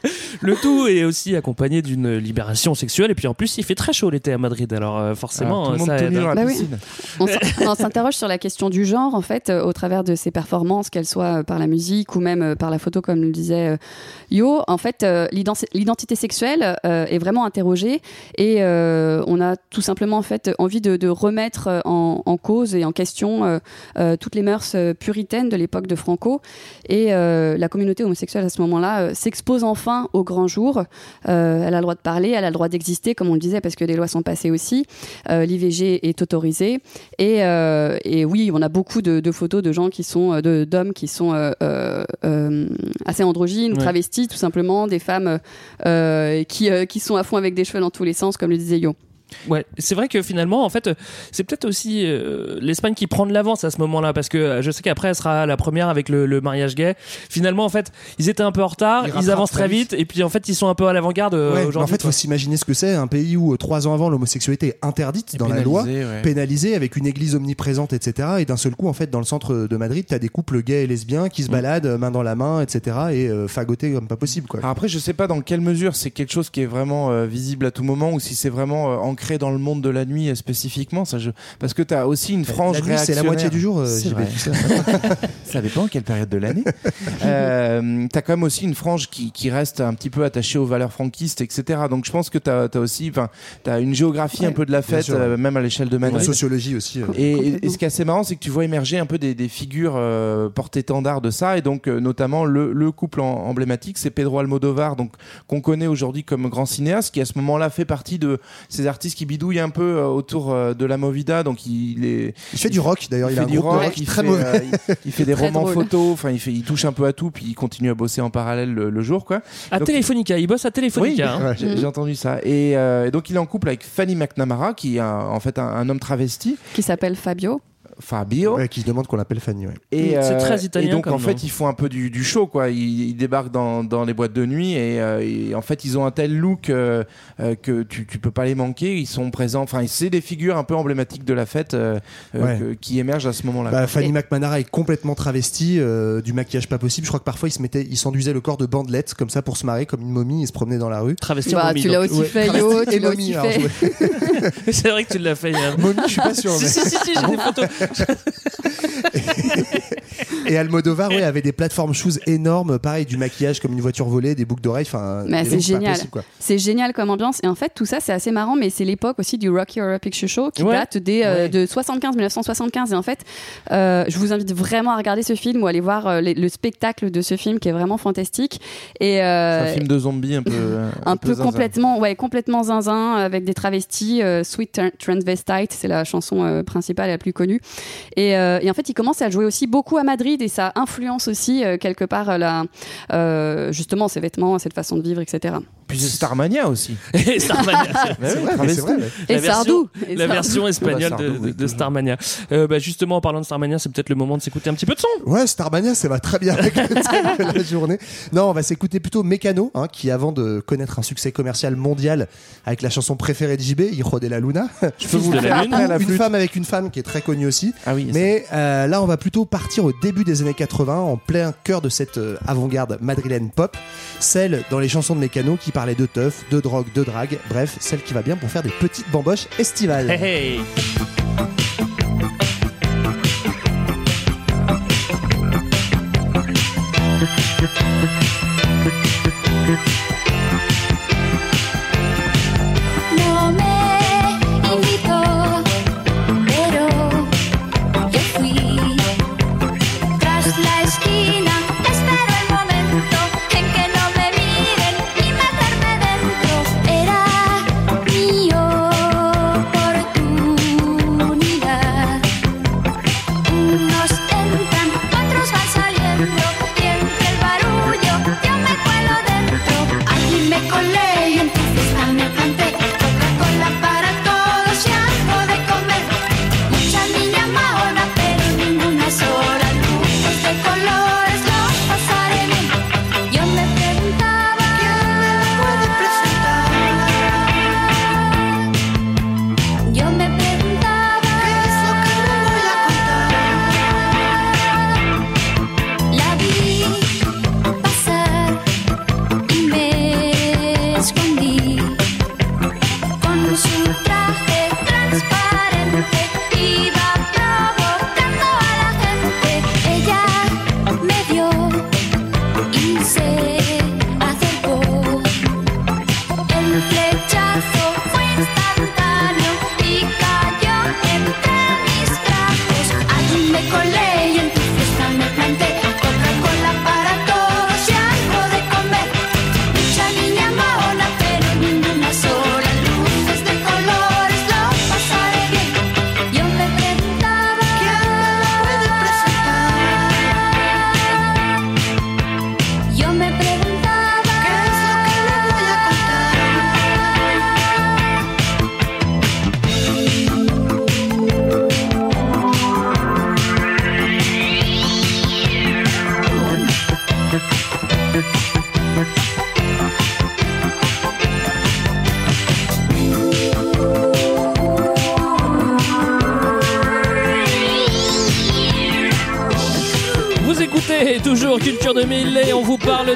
Le tout est aussi accompagné d'une libération sexuelle, et puis en plus, il fait très chaud l'été à Madrid, alors euh, forcément, Ah, tout le monde ça tout aide. nu dans la Bah oui. On s- on s'interroge sur la question du genre, en fait, euh, au travers de ces performances, qu'elles soient euh, par la musique ou même euh, par la photo, comme le disait Yo. En fait, l'identi- l'identité sexuelle est vraiment interrogée et on a tout simplement en fait envie de, remettre en, cause et en question toutes les mœurs puritaines de l'époque de Franco. Et la communauté homosexuelle à ce moment-là s'expose enfin au grand jour. Elle a le droit de parler, elle a le droit d'exister, comme on le disait, parce que les lois sont passées aussi. L'IVG est autorisé. Et, et oui, on a beaucoup de, de photos de gens qui sont, euh, de- d'hommes qui sont euh, euh, euh, assez androgynes, Ouais. travestis, tout simplement, des femmes euh, qui, euh, qui sont à fond avec des cheveux dans tous les sens, comme le disait Yo. Ouais, c'est vrai que finalement, en fait, euh, c'est peut-être aussi euh, l'Espagne qui prend de l'avance à ce moment-là, parce que euh, je sais qu'après, elle sera la première avec le, le mariage gay. Finalement, en fait, ils étaient un peu en retard, Ils avancent très vite, et puis en fait, ils sont un peu à l'avant-garde euh, Ouais, mais en aujourd'hui. fait, faut quoi. s'imaginer ce que c'est un pays où trois ans avant l'homosexualité est interdite dans la loi, ouais. pénalisée avec une église omniprésente, etc. Et d'un seul coup, en fait, dans le centre de Madrid, t'as des couples gays et lesbiens qui se baladent euh, main dans la main, etc. et euh, fagotés comme pas possible, quoi. Alors après, je sais pas dans quelle mesure c'est quelque chose qui est vraiment euh, visible à tout moment ou si c'est vraiment euh, ancré dans le monde de la nuit euh, spécifiquement. Ça, je... Parce que tu as aussi une frange la nuit, c'est la moitié du jour, euh. Ça dépend quelle période de l'année. euh, tu as quand même aussi une frange qui, qui reste un petit peu attachée aux valeurs franquistes, etc. Donc je pense que tu as, aussi as une géographie un peu de la fête, sûr. euh, même à l'échelle de En Madrid. sociologie aussi. euh. Et, et- et Complètement. ce qui est assez marrant, c'est que tu vois émerger un peu des, des figures euh, porte-étendard de ça, et donc euh, notamment le, le couple en- emblématique, c'est Pedro Almodovar, donc qu'on connaît aujourd'hui comme grand cinéaste, qui à ce moment-là fait partie de ces artistes qui bidouillent un peu euh, autour euh, de la movida, donc il est Il fait du rock, d'ailleurs. Il, fait a un du rock, rock il très fait, mauvais. euh, il, il fait des romans drôle. photos, enfin il fait, il touche un peu à tout, puis il continue à bosser en parallèle le, le jour, quoi. À Donc- Téléfonica, il bosse à Oui, Téléfonica. hein. Ouais. j'ai j'ai entendu ça. Et, euh, et donc il est en couple avec Fanny McNamara, qui est un- en fait un, un homme travesti, Qui s'appelle Fabio. Fabio. Ouais, qui demande qu'on l'appelle Fanny. Ouais. Et, C'est euh, très italien Et donc comme en fait, nom. ils font un peu du, du show, quoi. Ils, ils débarquent dans, dans les boîtes de nuit et, euh, et en fait, ils ont un tel look euh, que tu, tu peux pas les manquer. Ils sont présents. Enfin, c'est des figures un peu emblématiques de la fête Ouais. que- qui émergent à ce moment-là. Bah, Fanny Et- McManara est complètement travestie, euh, du maquillage pas possible. Je crois que parfois il se mettait, il s'enduisait le corps de bandelettes comme ça pour se marrer comme une momie et se promener dans la rue. Travesti en Bah, momie, tu l'as aussi Ouais, fait, Yo, et tu l'as momie, aussi alors, fait. je- C'est vrai que tu l'as fait. Momie, je suis pas sûr. si, mais- si, si, si, j'ai des photos. Et Almodovar, ouais, avait des plateformes shoes énormes, pareil, du maquillage comme une voiture volée, des boucles d'oreilles, enfin. C'est génial. C'est génial comme ambiance. Et en fait, tout ça, c'est assez marrant, mais c'est l'époque aussi du Rocky Horror Picture Show qui Ouais. date des, euh, Ouais. de 75, 1975. Et en fait, euh, je vous invite vraiment à regarder ce film ou aller voir euh, les- le spectacle de ce film qui est vraiment fantastique. Et, C'est un film de zombies un peu. un peu zinzin. complètement ouais complètement zinzin avec des travestis euh, Sweet Tran- Transvestite c'est la chanson euh, principale et la plus connue Et, euh, et en fait, il commence à jouer aussi beaucoup à Madrid et ça influence aussi euh, quelque part la, euh, justement ses vêtements, cette façon de vivre, etc. Puis c'est Starmania aussi. Et Starmania, travesti. Et la version, Sardou. Et la Sardou. version espagnole de, Starmania. Euh, bah, justement, en parlant de Starmania, c'est peut-être le moment de s'écouter un petit peu de son. Ouais, Starmania, ça va très bien avec le thème de la journée. Non, on va s'écouter plutôt Mécano, hein, qui avant de connaître un succès commercial mondial avec la chanson préférée de JB, Hijo de la Luna, Je peux vous de la lune. une femme avec une femme qui est très connue aussi. Ah oui. Mais euh, là, on va plutôt partir au début des années 80, en plein cœur de cette euh, avant-garde madrilène pop, celle dans les chansons de Mécano qui parlait de teuf, de drogue, de drague, bref, celle qui va bien pour faire des petites bamboches estivales. Hey, hey.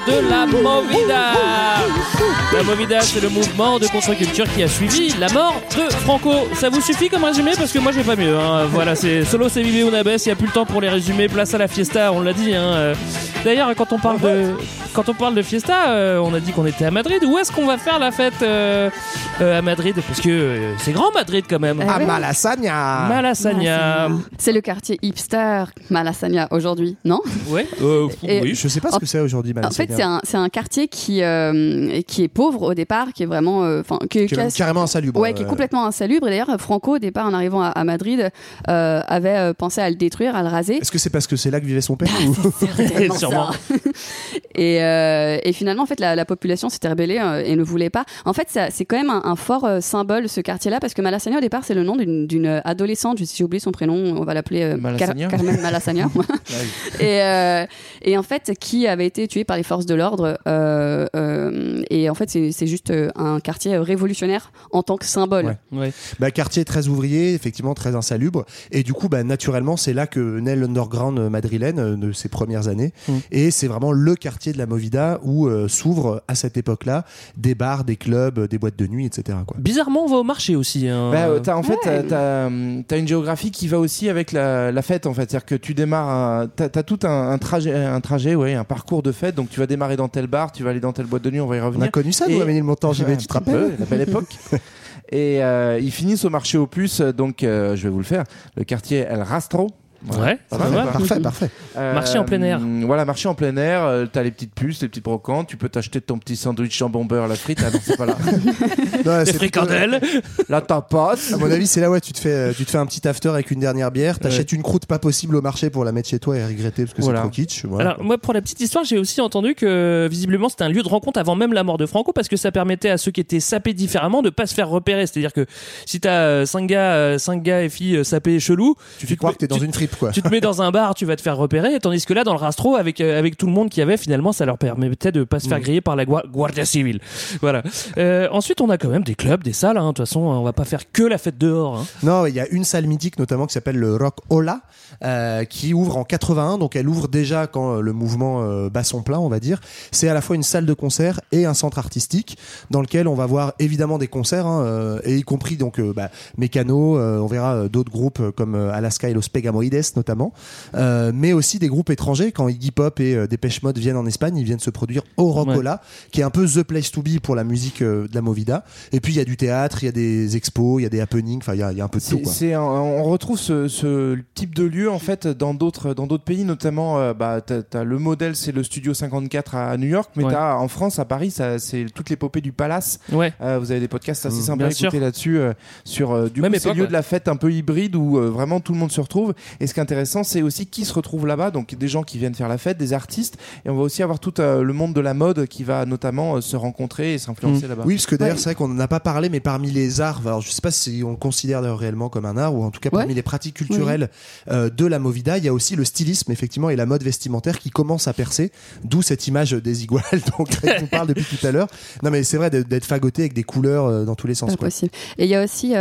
De la Movida. La Movida, c'est le mouvement de contre-culture qui a suivi la mort de Franco. Ça vous suffit comme résumé? Parce que moi, j'ai pas mieux. hein. Voilà, c'est solo, c'est Vivi Unabes. Il n'y a plus le temps pour les résumer. Place à la fiesta, on l'a dit. hein. D'ailleurs, quand on parle de quand on parle de fiesta, euh, on a dit qu'on était à Madrid. Où est-ce qu'on va faire la fête euh, euh, à Madrid Parce que euh, c'est grand Madrid quand même. Ah À ouais. Malasagne Malasagne. C'est le quartier hipster Malasagne aujourd'hui, non Ouais. euh, Et- oui. Je sais pas ce que c'est aujourd'hui, En Malasagne. fait, c'est un, quartier qui, euh, qui est pauvre au départ, qui est vraiment. euh, Enfin, qui, Qui est carrément insalubre. Ouais, qui est complètement insalubre. Et d'ailleurs, Franco, au départ, en arrivant à, à Madrid, euh, avait euh, pensé à le détruire, à le raser. Est-ce que c'est parce que c'est là que vivait son père ou- Certainement Sûrement. et, euh, et finalement, en fait, la, la population s'était rebellée euh, et ne voulait pas. En fait, c'est quand même un, un fort euh, symbole, ce quartier-là, parce que Malassagna, au départ, c'est le nom d'une d'une adolescente. Je- J'ai oublié son prénom, on va l'appeler euh, Malassagna Car- Carmen Malassagna. et, euh, et en fait, qui avait été tuée par les forces de l'ordre. euh, euh, et en fait, c'est juste euh, un quartier révolutionnaire en tant que symbole. Ouais. Ouais. Bah, quartier très ouvrier, effectivement très insalubre. Et du coup, bah, naturellement, c'est là que naît l'underground madrilène euh, de ses premières années. Mm. Et c'est vraiment le quartier de la Movida où euh, s'ouvrent à cette époque-là des bars, des clubs, euh, des boîtes de nuit, etc. Quoi. Bizarrement, on va au marché aussi. hein. Bah, euh, t'as- en fait, Ouais. t'as- t'as hum, t'as une géographie qui va aussi avec la, la fête, en fait. C'est-à-dire que tu démarres, t'as as tout un, un trajet, un trajet, ouais, un parcours de fête. Donc tu vas démarrer dans tel bar, tu vas aller dans telle boîte de nuit, on va y On revenir. a connu ça, nous, Amélie Le Montant, j'y vais, Un tu te rappelles La belle époque. Et euh, ils finissent au marché aux puces, donc euh, je vais vous le faire. Le quartier El Rastro. Ouais, quoi. Parfait, parfait. Euh, Marché en plein air. Voilà, marché en plein air. euh, T'as les petites puces, les petites brocantes. Tu peux t'acheter ton petit sandwich jambon beurre, la frite. Ah non, c'est pas là. Non, plutôt- fricandelles. La tapas. À mon avis, c'est là ouais, tu te fais, euh, tu te fais un petit after avec une dernière bière, t'achètes une croûte pas possible au marché pour la mettre chez toi et regretter parce que Voilà. c'est trop kitsch. Voilà. Alors moi pour la petite histoire j'ai aussi entendu que visiblement c'était un lieu de rencontre avant même la mort de Franco parce que ça permettait à ceux qui étaient sapés différemment de pas se faire repérer c'est à dire que si t'as euh, cinq gars euh, cinq gars et filles sapés chelous tu fais croire que t'es dans tu- une fripe quoi. tu te mets dans un bar tu vas te faire repérer tandis que là dans le rastro avec euh, avec tout le monde qu'il y avait finalement ça leur permettait de pas se faire Mm. griller par la gua- Guardia Civile voilà Euh, ensuite on a quand même des clubs des salles hein. de toute façon on va pas faire que la fête dehors hein. Non, il y a une salle mythique notamment qui s'appelle le Rock Ola, euh, qui ouvre en 81, donc elle ouvre déjà quand le mouvement euh, bat son plein, on va dire. C'est à la fois une salle de concert et un centre artistique dans lequel on va voir évidemment des concerts, hein, et y compris donc bah, Mécano, on verra d'autres groupes comme Alaska et Los Pegamoides notamment, euh, mais aussi des groupes étrangers. Quand Iggy Pop et euh, Dépêche Mode viennent en Espagne, ils viennent se produire au Rock Ouais. Ola, qui est un peu the place to be pour la musique euh, de la Movida. Et puis il y a du théâtre, il y a des expos, il y a des happenings, enfin il y a, il y a un peu de tout. Quoi. un- on retrouve ce, ce type de lieu en fait dans d'autres dans d'autres pays, notamment euh, bah le modèle c'est le Studio 54 à New York, mais Ouais. en France à Paris c'est toute l'épopée du Palace. ouais vous avez des podcasts assez Mmh, sympas à écouter là-dessus sur du Même coup époque, de la fête un peu hybride où vraiment tout le monde se retrouve. Et ce qui est intéressant c'est aussi qui se retrouve là-bas, donc des gens qui viennent faire la fête, des artistes, et on va aussi avoir tout euh, le monde de la mode qui va notamment euh, se rencontrer et s'influencer Mmh. là-bas. Oui, parce que d'ailleurs, c'est vrai qu'on n'en a pas parlé, mais parmi les arts, alors je sais pas si on le considère réellement comme un art, ou en tout cas Ouais. parmi les pratiques culturelles euh, de la Movida, il y a aussi le stylisme, effectivement, et la mode vestimentaire qui commence à percer, d'où cette image des iguales dont nous parle depuis tout à l'heure. Non, mais c'est vrai d'être fagoté avec des couleurs euh, dans tous les sens. Pas quoi. possible. Et il y a aussi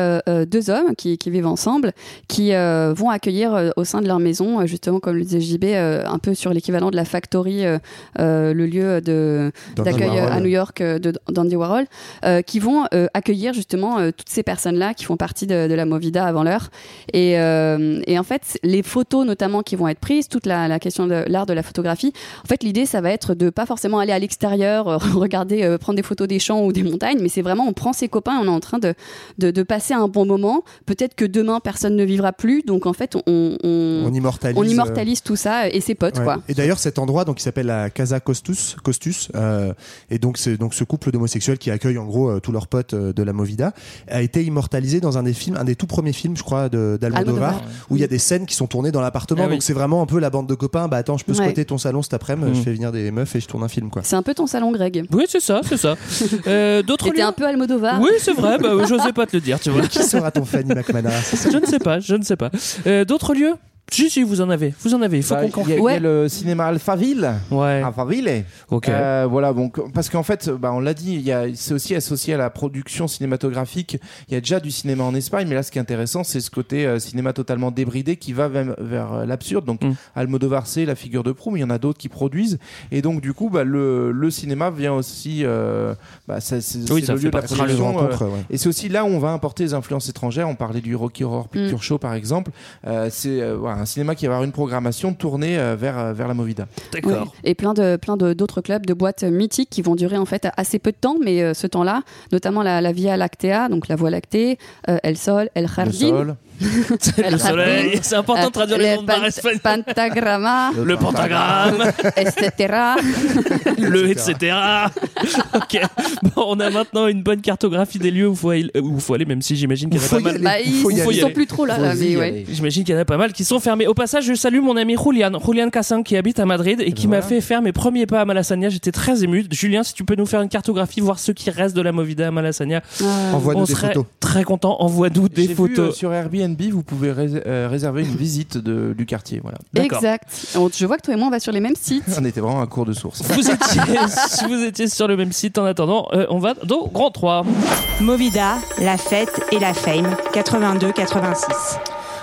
deux hommes qui, qui vivent ensemble, qui euh, vont accueillir au sein de leur maison, euh, justement comme le disait JB, euh, un peu sur l'équivalent de la factory, euh, euh, le lieu d'accueil euh, à New York euh, d'Andy Warhol, euh, qui vont euh, accueillir justement euh, toutes ces personnes-là qui font partie de, de la Movida avant l'heure. Et, euh, et en fait, les photos notamment qui vont être prises, toute la, la question de l'art de la photographie, en fait, l'idée, ça va être de pas forcément aller à l'extérieur, euh, regarder, euh, prendre des photos des champs ou des montagnes, mais c'est vraiment, on prend ses copains, on est en train de, de, de passer un bon moment. Peut-être que demain, personne ne vivra plus, donc en fait, on, on, On immortalise. on euh, immortalise tout ça et ses potes, Ouais. quoi. Et d'ailleurs, cet endroit, donc, qui s'appelle la Casa Costus, Costus, euh, et donc c'est donc ce couple d'homosexuels qui accueille en gros euh, tous leurs potes euh, de la Movida, a été immortalisé dans un des films, un des tout premiers films, je crois, de- d'Almodovar, Almodovar. où il y a des scènes qui sont tournées dans l'appartement. Ah oui. donc c'est vraiment un peu la bande de copains. Bah attends, je peux Ouais. squatter ton salon cet après-midi, Mm. je fais venir des meufs et je tourne un film, quoi. C'est un peu ton salon, Greg. oui c'est ça c'est ça euh, d'autres lieux un peu Almodovar. oui c'est vrai bah, j'osais pas te le dire tu vois qui sera ton Fanny McManara je ne sais pas je ne sais pas Euh, d'autres lieux si si vous en avez vous en avez il faut Bah, qu'on il y, a- il y a Ouais. le cinéma Alphaville. ouais Alphaville. ok Euh, voilà, donc parce qu'en fait, bah, on l'a dit, il y a- c'est aussi associé à la production cinématographique. Il y a déjà du cinéma en Espagne, mais là, ce qui est intéressant, c'est ce côté euh, cinéma totalement débridé qui va vers, vers, euh, l'absurde. Donc, Mm. Almodovar, c'est la figure de proue, mais il y en a d'autres qui produisent. Et donc, du coup, bah, le, le cinéma vient aussi. euh, bah, ça- c'est Oui, le lieu de la production. euh, ouais. et c'est aussi là où on va importer les influences étrangères. On parlait du Rocky Horror Picture Mm. Show, par exemple. Euh, c'est euh, voilà, un cinéma qui va avoir une programmation tournée euh, vers, euh, vers la Movida. D'accord. Et plein de plein de- d'autres clubs, de boîtes mythiques qui vont durer en fait assez peu de temps, mais euh, ce temps-là, notamment la, la Via Lactea, donc la Voie lactée, euh, El Sol, El Le Jardín, le soleil c'est important de traduire les le noms pan- espagnols Pentagrama, le pentagramme etc. le etc. ok. Bon, on a maintenant une bonne cartographie des lieux où faut aller, où faut aller même si j'imagine qu'il y en a pas mal. Bah, ils, aller. ils sont plus trop là, mais ouais. J'imagine qu'il y en a pas mal qui sont fermés. Au passage, je salue mon ami Julian, Julian Cassin qui habite à Madrid et qui m'a voilà. fait faire mes premiers pas à Malassania. J'étais très ému. Julien, si tu peux nous faire une cartographie, voir ceux qui restent de la Movida à Malassania, Ah. Envoie-nous on des serait photos. très content. Envoie-nous des vu, photos. euh, sur Airbnb, vous pouvez rés- euh, réserver une visite de, du quartier. Voilà. Exact. On- Je vois que toi et moi on va sur les mêmes sites. On était vraiment un cours de source. Vous étiez, vous étiez sur le même site. En attendant, euh, on va dans Grand 3. Movida, la fête et la fame, 82-86.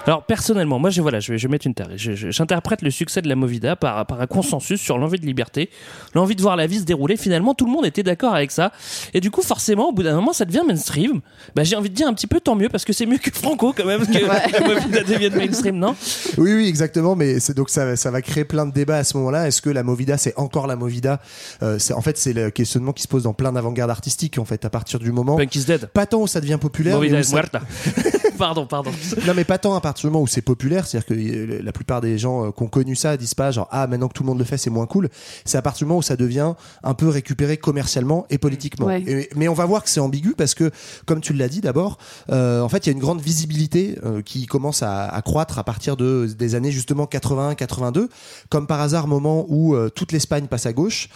Alors personnellement, moi je voilà, je vais, je vais mettre une tarée. J'interprète le succès de la Movida par, par un consensus sur l'envie de liberté, l'envie de voir la vie se dérouler. Finalement, tout le monde était d'accord avec ça. Et du coup, forcément, au bout d'un moment, ça devient mainstream. Bah, j'ai envie de dire un petit peu tant mieux parce que c'est mieux que Franco quand même que la Movida devienne mainstream, non? Oui, oui, exactement. Mais c'est donc ça, ça va créer plein de débats à ce moment-là. Est-ce que la Movida, c'est encore la Movida? Euh, c'est En fait, c'est le questionnement qui se pose dans plein d'avant-garde artistiques. En fait, à partir du moment, Punk is dead. pas tant où ça devient populaire, mais Movida où is ça- muerta. pardon, pardon. non mais pas tant à partir du moment où c'est populaire, c'est-à-dire que euh, la plupart des gens euh, qui ont connu ça disent pas genre ah maintenant que tout le monde le fait c'est moins cool. C'est à partir du moment où ça devient un peu récupéré commercialement et politiquement. Ouais. Et- mais on va voir que c'est ambigu parce que comme tu l'as dit d'abord, euh, en fait il y a une grande visibilité euh, qui commence à, à croître à partir de des années justement 81-82, comme par hasard moment où euh, toute l'Espagne passe à gauche.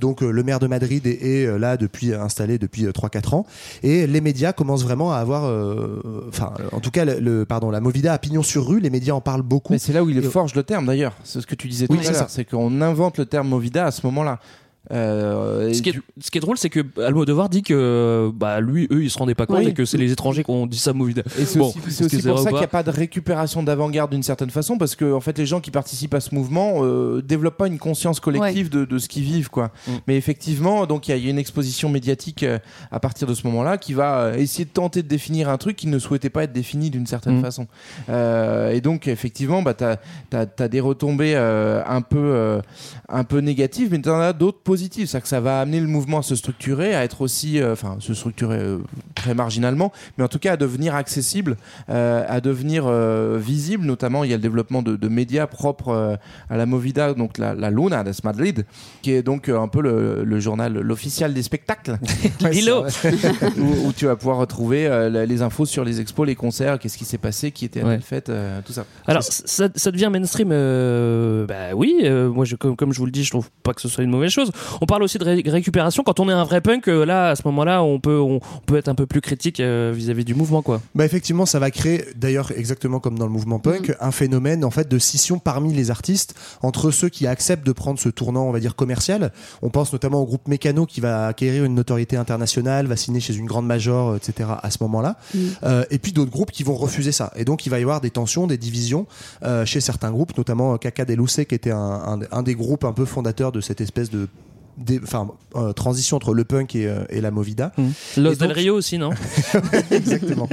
Donc le maire de Madrid est, est, là depuis installé depuis euh, 3-4 ans et les médias commencent vraiment à avoir, enfin en tout cas le, le- pardon la Movida a pignon sur rue, les médias en parlent beaucoup. Mais c'est là où il Et- forge le terme d'ailleurs. C'est ce que tu disais tout c'est à l'heure. C'est qu'on invente le terme Movida à ce moment-là. Euh, Ce qui, est, du- ce qui est drôle, c'est que Almodovar dit que bah lui, eux, ils se rendaient pas compte Oui. et que c'est les étrangers qui ont dit ça Movida. Et c'est Bon, aussi, aussi pour ça qu'il n'y a pas de récupération d'avant-garde d'une certaine façon, parce que en fait, les gens qui participent à ce mouvement euh, développent pas une conscience collective de, de ce qu'ils vivent, quoi. Mm. Mais effectivement, donc il y, a- il y a une exposition médiatique euh, à partir de ce moment-là qui va euh, essayer de tenter de définir un truc qui ne souhaitait pas être défini d'une certaine Mm. façon. Euh, et donc effectivement, bah, tu as, des retombées euh, un peu euh, un peu négatives, mais tu en as d'autres positives. C'est-à-dire que ça va amener le mouvement à se structurer, à être aussi, euh, enfin, se structurer euh, très marginalement, mais en tout cas à devenir accessible, euh, à devenir visible. Notamment, il y a le développement de, de médias propres à la Movida, donc la, la Luna de Madrid, qui est donc un peu le, le journal, l'officiel des spectacles. Où, où tu vas pouvoir retrouver les infos sur les expos, les concerts, qu'est-ce qui s'est passé, qui était à Ouais. fête, tout ça. Alors, ça, ça devient mainstream. bah oui, moi, je, comme, comme je vous le dis, je trouve pas que ce soit une mauvaise chose. On parle aussi de ré- récupération. Quand on est un vrai punk, euh, là, à ce moment-là, on peut, on, on peut être un peu plus critique euh, vis-à-vis du mouvement, quoi. Bah effectivement, ça va créer, d'ailleurs exactement comme dans le mouvement punk, un phénomène en fait de scission parmi les artistes entre ceux qui acceptent de prendre ce tournant, on va dire commercial. On pense notamment au groupe Mécano qui va acquérir une notoriété internationale, va signer chez une grande major, euh, etc. à ce moment-là. Euh, et puis d'autres groupes qui vont refuser ça. Et donc il va y avoir des tensions, des divisions euh, chez certains groupes, notamment euh, Caca del Luce qui était un, un- un des groupes un peu fondateurs de cette espèce de des- euh, transition entre le punk et, euh, et la movida. Los Et del Rio aussi, non Exactement.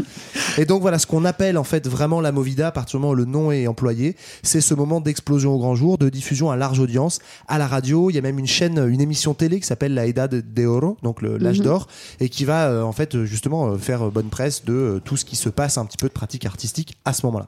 Et donc voilà, ce qu'on appelle en fait vraiment la movida, à partir du moment où le nom est employé, c'est ce moment d'explosion au grand jour, de diffusion à large audience, à la radio. Il y a même une chaîne, une émission télé qui s'appelle La Edad de Oro, donc l'âge Mhm. d'or, et qui va euh, en fait justement faire bonne presse de tout ce qui se passe un petit peu de pratique artistique à ce moment-là.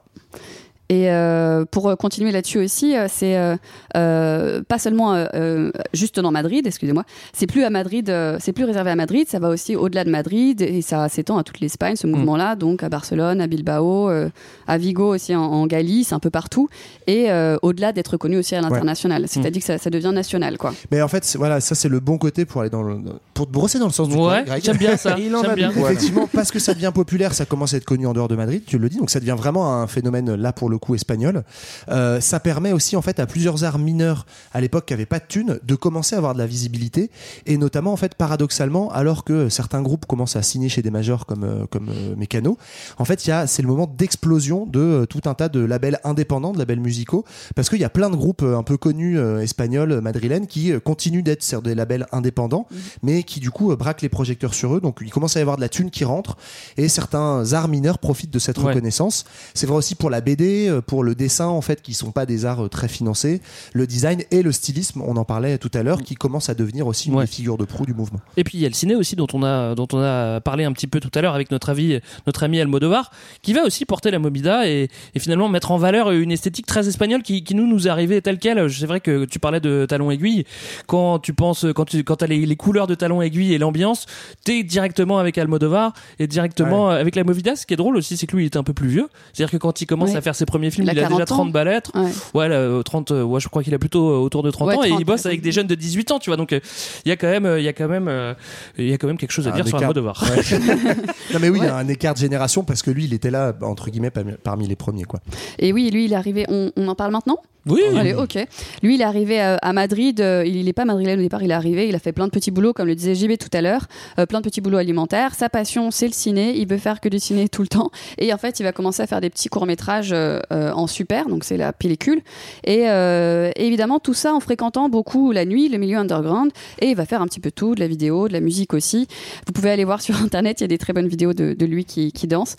Et euh, pour euh, continuer là-dessus aussi, euh, c'est euh, euh, pas seulement euh, juste dans Madrid, excusez-moi, c'est plus à Madrid, euh, c'est plus réservé à Madrid, ça va aussi au-delà de Madrid et ça s'étend à toute l'Espagne, ce mouvement-là, donc à Barcelone, à Bilbao, euh, à Vigo aussi en, en Galice, un peu partout, et euh, au-delà d'être connu aussi à l'international, c'est-à-dire que ça, ça devient national, quoi. Mais en fait, voilà, ça c'est le bon côté pour aller dans le, pour te brosser dans le sens du Ouais, j'aime bien ça, Il en j'aime a bien. dit. Effectivement, parce que ça devient populaire, ça commence à être connu en dehors de Madrid, tu le dis, donc ça devient vraiment un phénomène là pour le coup espagnol. Euh, ça permet aussi en fait à plusieurs arts mineurs à l'époque qui n'avaient pas de thunes de commencer à avoir de la visibilité et notamment en fait paradoxalement, alors que certains groupes commencent à signer chez des majors comme euh, comme euh, Mécano, en fait il y a c'est le moment d'explosion de euh, tout un tas de labels indépendants, de labels musicaux, parce qu'il y a plein de groupes un peu connus espagnols, madrilènes qui continuent d'être sur des labels indépendants, mais qui du coup braquent les projecteurs sur eux. Donc il commence à y avoir de la thune qui rentre et certains arts mineurs profitent de cette Ouais. reconnaissance. C'est vrai aussi pour la BD, euh, pour le dessin en fait, qui sont pas des arts euh, très financés, le design et le stylisme, on en parlait tout à l'heure, qui commencent à devenir aussi une Ouais. des figures de proue du mouvement. Et puis il y a le ciné aussi dont on a dont on a parlé un petit peu tout à l'heure avec notre avis notre ami Almodovar qui va aussi porter la Mobida et, et finalement mettre en valeur une esthétique très espagnole qui, qui nous nous est arrivée telle quelle. C'est vrai que tu parlais de talons aiguilles quand tu penses quand tu quand as les, les couleurs de talons aiguilles et l'ambiance, t'es directement avec Almodovar et directement euh, avec la Movida. Ce qui est drôle aussi c'est que lui il était un peu plus vieux. C'est-à-dire que quand il commence Ouais. à faire ses premiers films, Il a il a déjà 40 ans. 30 balais. Ouais. Ouais, là, euh, 30 euh, ouais, je crois qu'il a plutôt euh, autour de 30 Ouais, ans et 30, il bosse avec des jeunes de 18 ans, tu vois. Donc il y a quand même il y a quand même il y a quand même quelque chose à Un dire sur écart. Almodovar. Ouais. non mais oui, il y a un écart de génération parce que lui, il était là entre guillemets parmi, les premiers quoi. Et oui, lui, il est arrivé. On, on en parle maintenant? Oui. Allez, ok. Lui, il est arrivé à Madrid. euh, il n'est pas madrilène au départ. Il est arrivé. Il a fait plein de petits boulots, comme le disait JB tout à l'heure. euh, plein de petits boulots alimentaires. Sa passion, c'est le ciné. Il veut faire que du ciné tout le temps. Et en fait, il va commencer à faire des petits courts métrages en super. Donc, c'est la pellicule. Et euh, évidemment, tout ça en fréquentant beaucoup la nuit, le milieu underground. Et il va faire un petit peu tout, de la vidéo, de la musique aussi. Vous pouvez aller voir sur internet. Il y a des très bonnes vidéos de, de lui qui, qui danse.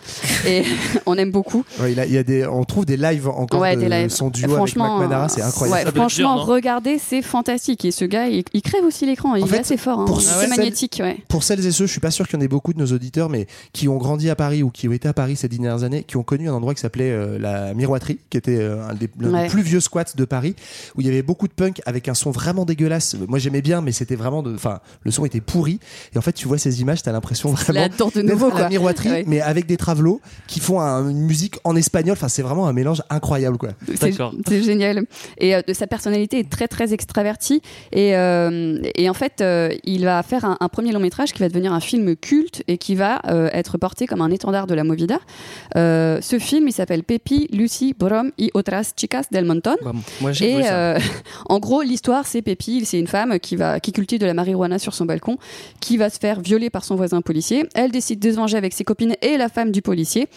Et on aime beaucoup. Ouais, il a- il y a des, on trouve des lives encore Ouais, de des lives. son duo Franchement, Manara, c'est incroyable. ouais, franchement, dur, regardez, c'est fantastique. Et ce gars, il, il crève aussi l'écran. Il En est assez fort. hein. pour C'est celles- magnétique, ouais. Pour celles et ceux, je suis pas sûr qu'il y en ait beaucoup de nos auditeurs, mais qui ont grandi à Paris ou qui ont été à Paris ces dernières années, qui ont connu un endroit qui s'appelait euh, la Miroiterie, qui était euh, un des, l'un des Ouais. plus vieux squats de Paris, où il y avait beaucoup de punk avec un son vraiment dégueulasse. Moi j'aimais bien, mais c'était vraiment de, enfin, le son était pourri. Et en fait, tu vois ces images, t'as l'impression vraiment de nouveau, à la quoi. Miroiterie, Ouais. mais avec des travelots qui font un- une musique en espagnol. Enfin, c'est vraiment un mélange incroyable, quoi. C'est c'est génial. Et euh, de sa personnalité est très très extravertie. Et, euh, et en fait, euh, il va faire un, un premier long métrage qui va devenir un film culte et qui va euh, être porté comme un étendard de la Movida. Euh, ce film, il s'appelle Pepi, Lucy, Brom y otras chicas del montón. moi, j'ai et ça. euh, en gros, l'histoire, c'est Pépi, c'est une femme qui va qui cultive de la marijuana sur son balcon, qui va se faire violer par son voisin policier. Elle décide de se venger avec ses copines et la femme du policier.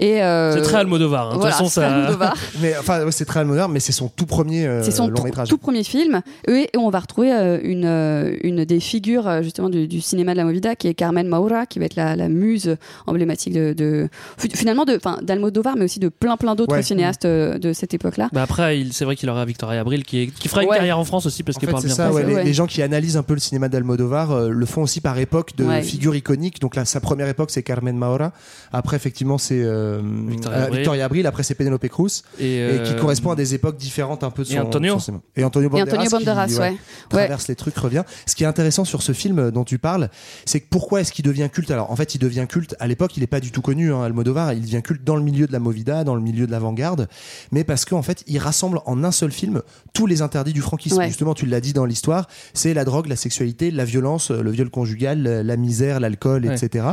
Et euh, C'est très Almodovar. hein. De toute façon, c'est ça. Mais enfin, ouais, c'est très Almodovar, mais c'est son tout premier euh, C'est son long tout, métrage. tout premier film. Et on va retrouver euh, une, euh, une des figures justement du, du cinéma de la Movida, qui est Carmen Maura, qui va être la, la muse emblématique de, de- finalement de, enfin, d'Almodovar, mais aussi de plein plein d'autres Ouais. cinéastes euh, de cette époque-là. Bah après, c'est vrai qu'il aura Victoria Abril qui, est- qui fera une Ouais. carrière en France aussi parce qu'il parle bien ça, français. ouais, les, les gens qui analysent un peu le cinéma d'Almodovar euh, le font aussi par époque de Ouais. figures iconiques. Donc là, sa première époque, c'est Carmen Maura. Après, effectivement, c'est euh, Victoria euh, Abril. Victoria Abril. Après, c'est Penelope Cruz. Et, Et, euh, qui correspond à des époques différentes un peu de et son, Antonio. Et Antonio Et Banderas. Antonio Banderas, qui, ouais. traverse les trucs, revient. Ce qui est intéressant sur ce film dont tu parles, c'est que pourquoi est-ce qu'il devient culte? Alors, en fait, il devient culte. À l'époque, il n'est pas du tout connu, hein, Almodovar. Il devient culte dans le milieu de la movida, dans le milieu de l'avant-garde, mais parce qu'en fait, il rassemble en un seul film tous les interdits du franquisme. Ouais. Justement, tu l'as dit dans l'histoire, c'est la drogue, la sexualité, la violence, le viol conjugal, la- misère, l'alcool, Ouais. etc.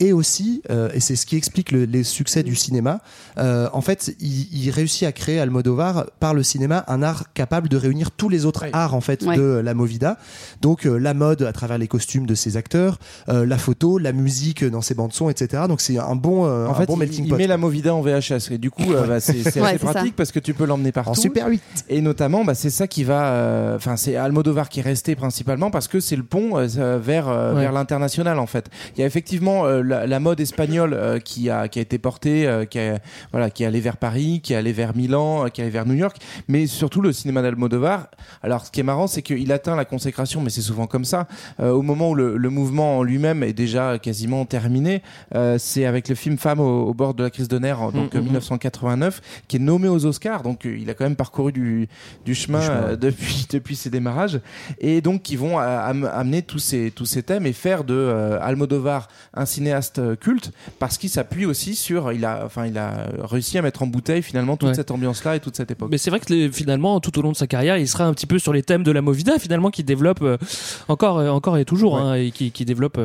Et aussi, euh, et c'est ce qui explique le- les succès du cinéma, euh, en fait, il, il réussit à créer Almodovar par le cinéma un art capable de réunir tous les autres arts en fait Ouais. de la movida. Donc euh, la mode à travers les costumes de ses acteurs, euh, la photo, la musique dans ses bandes son, etc. Donc c'est un bon, euh, En un fait, bon il- melting il, pot. met la Movida en VHS et du coup, bah, c'est assez pratique parce que tu peux l'emmener partout. En Super 8. Et notamment, bah, c'est ça qui va. Euh, enfin, c'est Almodovar qui est resté principalement parce que c'est le pont euh, vers, euh, vers l'international en fait. Il y a effectivement la, mode espagnole qui, a, qui a été portée, qui, a, voilà, qui est allée vers Paris, qui est allée vers Milan, qui est allée vers New York, mais surtout le cinéma d'Almodovar. Alors, ce qui est marrant, c'est qu'il atteint la consécration, mais c'est souvent comme ça, au moment où le, le mouvement en lui-même est déjà quasiment terminé. c'est avec le film Femme au, bord de la crise de nerfs, donc 1980 qui est nommé aux Oscars. Donc euh, il a quand même parcouru du, chemin, euh, depuis, depuis ses démarrages. Et donc qui vont euh, amener tous ces, tous ces thèmes et faire de Almodovar un cinéaste culte parce qu'il s'appuie aussi sur. Il a, enfin, il a réussi à mettre en bouteille finalement toute cette ambiance-là et toute cette époque. Mais c'est vrai que finalement, tout au long de sa carrière, il sera un petit peu sur les thèmes de la Movida finalement qu'il développe encore, encore et toujours hein, et qui, qui développe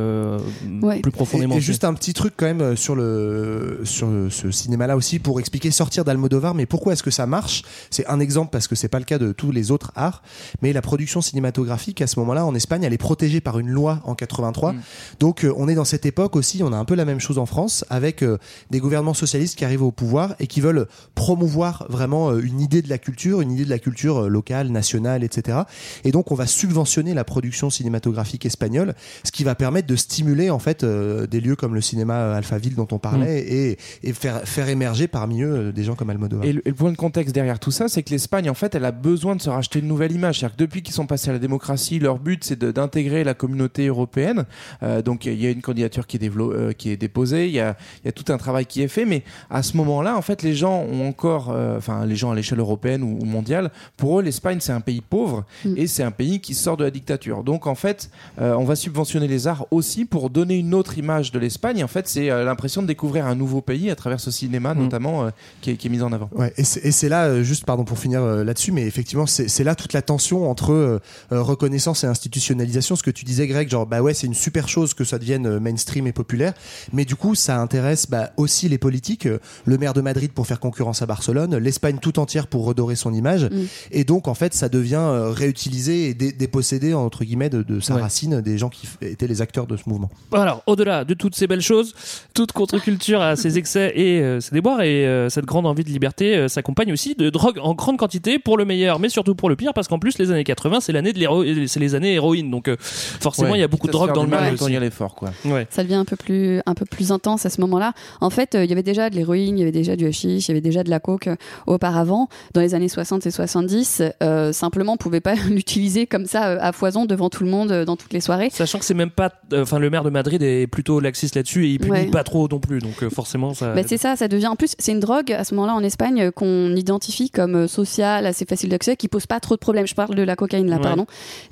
plus profondément. Juste un petit truc quand même sur, le, sur ce cinéma-là aussi pour expliquer sortir d'Almodovar. Mais pourquoi est-ce que ça marche? C'est un exemple parce que c'est pas le cas de tous les autres arts. Mais la production cinématographique à ce moment-là en Espagne, elle est protégée par une loi en 83. Donc euh, on est dans cette époque aussi. On a un peu la même chose en France avec euh, des gouvernements socialistes qui arrivent au pouvoir et qui veulent promouvoir vraiment euh, une idée de la culture, une idée de la culture locale, nationale, etc. Et donc on va subventionner la production cinématographique espagnole, ce qui va permettre de stimuler en fait des lieux comme le cinéma Alphaville dont on parlait et, et faire, faire émerger parmi eux euh, des gens comme Almodovar. Et le, et le point de contexte derrière tout ça, c'est que l'Espagne, en fait, elle a besoin de se racheter une nouvelle image. C'est-à-dire que depuis qu'ils sont passés à la démocratie, leur but, c'est d'intégrer la communauté européenne. Euh, donc, il y a une candidature qui est, euh, qui est déposée, il y a, il y a tout un travail qui est fait. Mais à ce moment-là, en fait, les gens ont encore, euh, enfin, les gens à l'échelle européenne ou, ou mondiale, pour eux, l'Espagne, c'est un pays pauvre et c'est un pays qui sort de la dictature. Donc, en fait, euh, on va subventionner les arts aussi pour donner une autre image de l'Espagne. En fait, c'est euh, l'impression de découvrir un nouveau pays à travers ce cinéma, notamment, euh, qui, est, qui est mis en avant. Ouais, et c'est là, euh, juste pardon pour finir euh, là-dessus, mais effectivement, c'est là toute la tension entre euh, reconnaissance et institutionnalisation. Ce que tu disais, Greg, genre, bah ouais, c'est une super chose que ça devienne mainstream et populaire, mais du coup, ça intéresse bah, aussi les politiques. Le maire de Madrid pour faire concurrence à Barcelone, l'Espagne tout entière pour redorer son image, Mm. et donc, en fait, ça devient réutilisé et dé- dépossédé, entre guillemets, de, de sa Ouais. racine des gens qui étaient les acteurs de ce mouvement. Alors, au-delà de toutes ces belles choses, toute contre-culture a ses excès et euh, ses déboires, et euh, cette grande envie de liberté euh, s'accompagne aussi de drogue en grande quantité pour le meilleur, mais surtout pour le pire, parce qu'en plus, les années 80, c'est l'année de l'héro- c'est les années héroïne, donc euh, forcément, il y a beaucoup de drogue dans le mal quand il y a l'effort, quoi. Ouais. Ça devient un peu plus un peu plus intense à ce moment-là. En fait, euh, il y avait déjà de l'héroïne, il y avait déjà du hashish, il y avait déjà de la coke euh, auparavant, dans les années 60 et 70, euh, simplement on pouvait pas l'utiliser comme ça euh, à foison devant tout le monde euh, dans toutes les soirées. Sachant que c'est même pas. euh, Enfin, le maire de Madrid est plutôt laxiste là-dessus et il punit Ouais. pas trop non plus. Donc, euh, forcément, ça. Bah, c'est ça, ça devient en plus c'est une drogue à ce moment-là en Espagne euh, qu'on identifie comme euh, sociale, assez facile d'accès, qui pose pas trop de problèmes. Je parle de la cocaïne là, Ouais. pardon.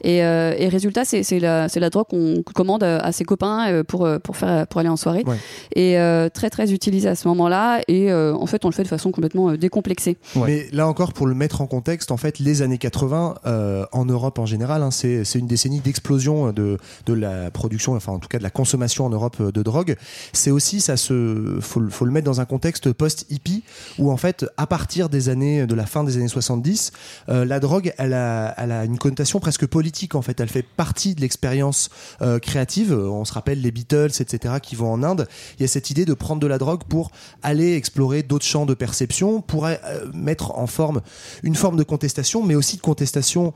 Et, euh, et résultat, c'est c'est la la drogue qu'on commande à ses copains pour pour faire pour aller en soirée. Ouais. Et euh, très très utilisé à ce moment-là. Et euh, en fait, on le fait de façon complètement décomplexée. Mais là encore, pour le mettre en contexte, en fait, les années 80, euh, en Europe en général, hein, c'est c'est une décennie d'explosion de, de la production, enfin en tout cas de la consommation en Europe de drogue. C'est aussi, ça se, faut, le- faut le mettre dans un contexte post-hippie, où en fait, à partir des années, de la fin des années 70, euh, la drogue, elle a, elle a une connotation presque politique en fait. Elle fait partie de l'expérience euh, créative. On se rappelle les Beatles, etc., qui vont en Inde. Il y a cette idée de prendre de la drogue pour aller explorer d'autres champs de perception, pour euh, mettre en forme une forme de contestation, mais aussi de contestation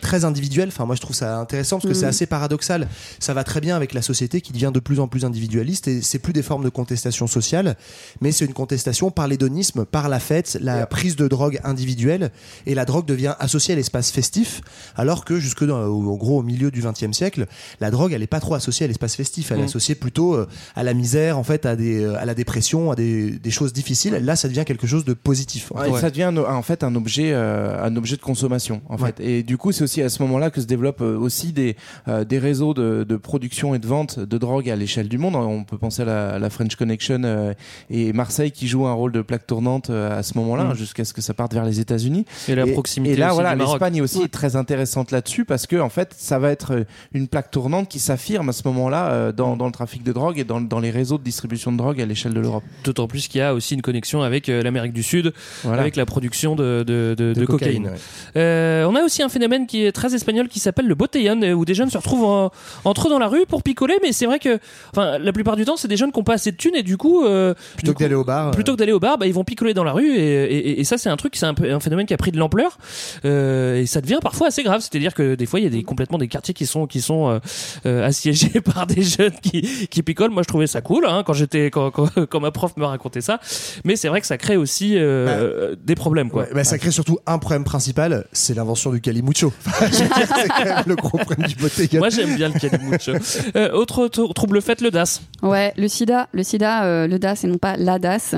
très individuelle. Enfin, moi, je trouve ça intéressant parce que c'est assez paradoxal. Ça va très bien avec la société qui devient de plus en plus individualiste et c'est plus des formes de contestation sociale, mais c'est une contestation par l'hédonisme, par la fête, la prise de drogue individuelle et la drogue devient associée à l'espace festif, alors que jusque dans, au, gros au milieu du XXe siècle, la drogue elle est pas trop associée à l'espace festif, elle est Mhm. associée plutôt euh, à la misère, en fait, à des, euh, à la dépression, à des, des choses difficiles. Là, ça devient quelque chose de positif. en Ouais. Ça devient en fait un objet, euh, un objet de consommation en Ouais. fait. Et du coup, c'est aussi à ce moment-là que se développent aussi des, euh, des réseaux de, de production et de vente de drogue à l'échelle du monde. On peut penser à la, à la French Connection euh, et Marseille qui joue un rôle de plaque tournante euh, à ce moment-là, Mm. jusqu'à ce que ça parte vers les États-Unis. Et la proximité Et là, aussi voilà, l'Espagne aussi est très intéressante là-dessus parce que en fait, ça va être euh, une plaque tournante qui s'affirme à ce moment-là euh, dans, dans le trafic de drogue et dans, dans les réseaux de distribution de drogue à l'échelle de l'Europe. D'autant plus qu'il y a aussi une connexion avec euh, l'Amérique du Sud, Voilà. avec la production de, de, de- de cocaïne. ouais. Euh, on a aussi un phénomène qui est très espagnol qui s'appelle le botellón, où des jeunes se retrouvent en- entre eux dans la rue pour picoler, mais c'est vrai que, enfin, la plupart du temps, c'est des jeunes qui n'ont pas assez de thunes et du coup, euh, Plutôt du que d'aller au bar. euh, plutôt que d'aller au bar, bah, ils vont picoler dans la rue et, et- et ça c'est un truc, c'est un, phénomène qui a pris de l'ampleur euh, et ça devient parfois assez grave. C'est-à-dire que des fois il y a des, complètement des quartiers qui sont qui sont euh, euh, assiégés par des jeunes qui, qui picolent. Moi je trouvais ça cool hein, quand j'étais quand, quand, quand ma prof me racontait ça, mais c'est vrai que ça crée aussi euh, des problèmes quoi. Ouais, bah, ça crée surtout un problème principal, c'est l'invention du calimucho. c'est quand même le gros problème du botellón. Moi j'aime bien le calimucho. Euh, autre trou- trouble fait, le DAS. Ouais, le sida, le sida, euh, le DAS et non pas la DAS,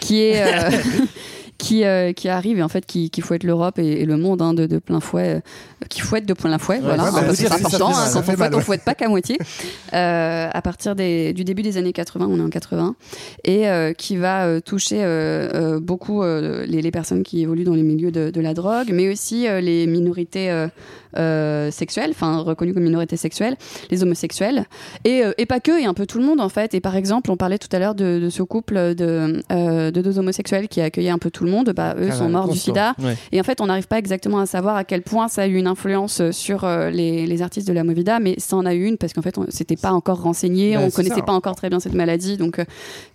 qui est euh, qui euh, qui arrive et en fait qui, qui fouette l'Europe et, et le monde hein, de, de plein fouet, euh, qui fouette de plein fouet. voilà, ouais, bah, ça c'est ça important. hein, quand on mal, fouette, on fouette pas qu'à moitié. Euh, à partir des, du début des années 80, on est en 80, et qui va toucher beaucoup les, les personnes qui évoluent dans les milieux de, de la drogue, mais aussi les minorités sexuelles, enfin reconnues comme minorités sexuelles, les homosexuels, et, et pas que, et un peu tout le monde en fait. Et par exemple, on parlait tout à l'heure de, de ce couple de, de deux homosexuels qui accueillaient un peu tout le monde. Bah, eux Ah, sont morts du sida. Ouais. Et en fait, on n'arrive pas exactement à savoir à quel point ça a eu une influence sur euh, les, les artistes de la Movida, mais ça en a eu une parce qu'en fait, on s'était pas encore renseigné, Bah, on connaissait ça. pas encore très bien cette maladie. Donc, euh,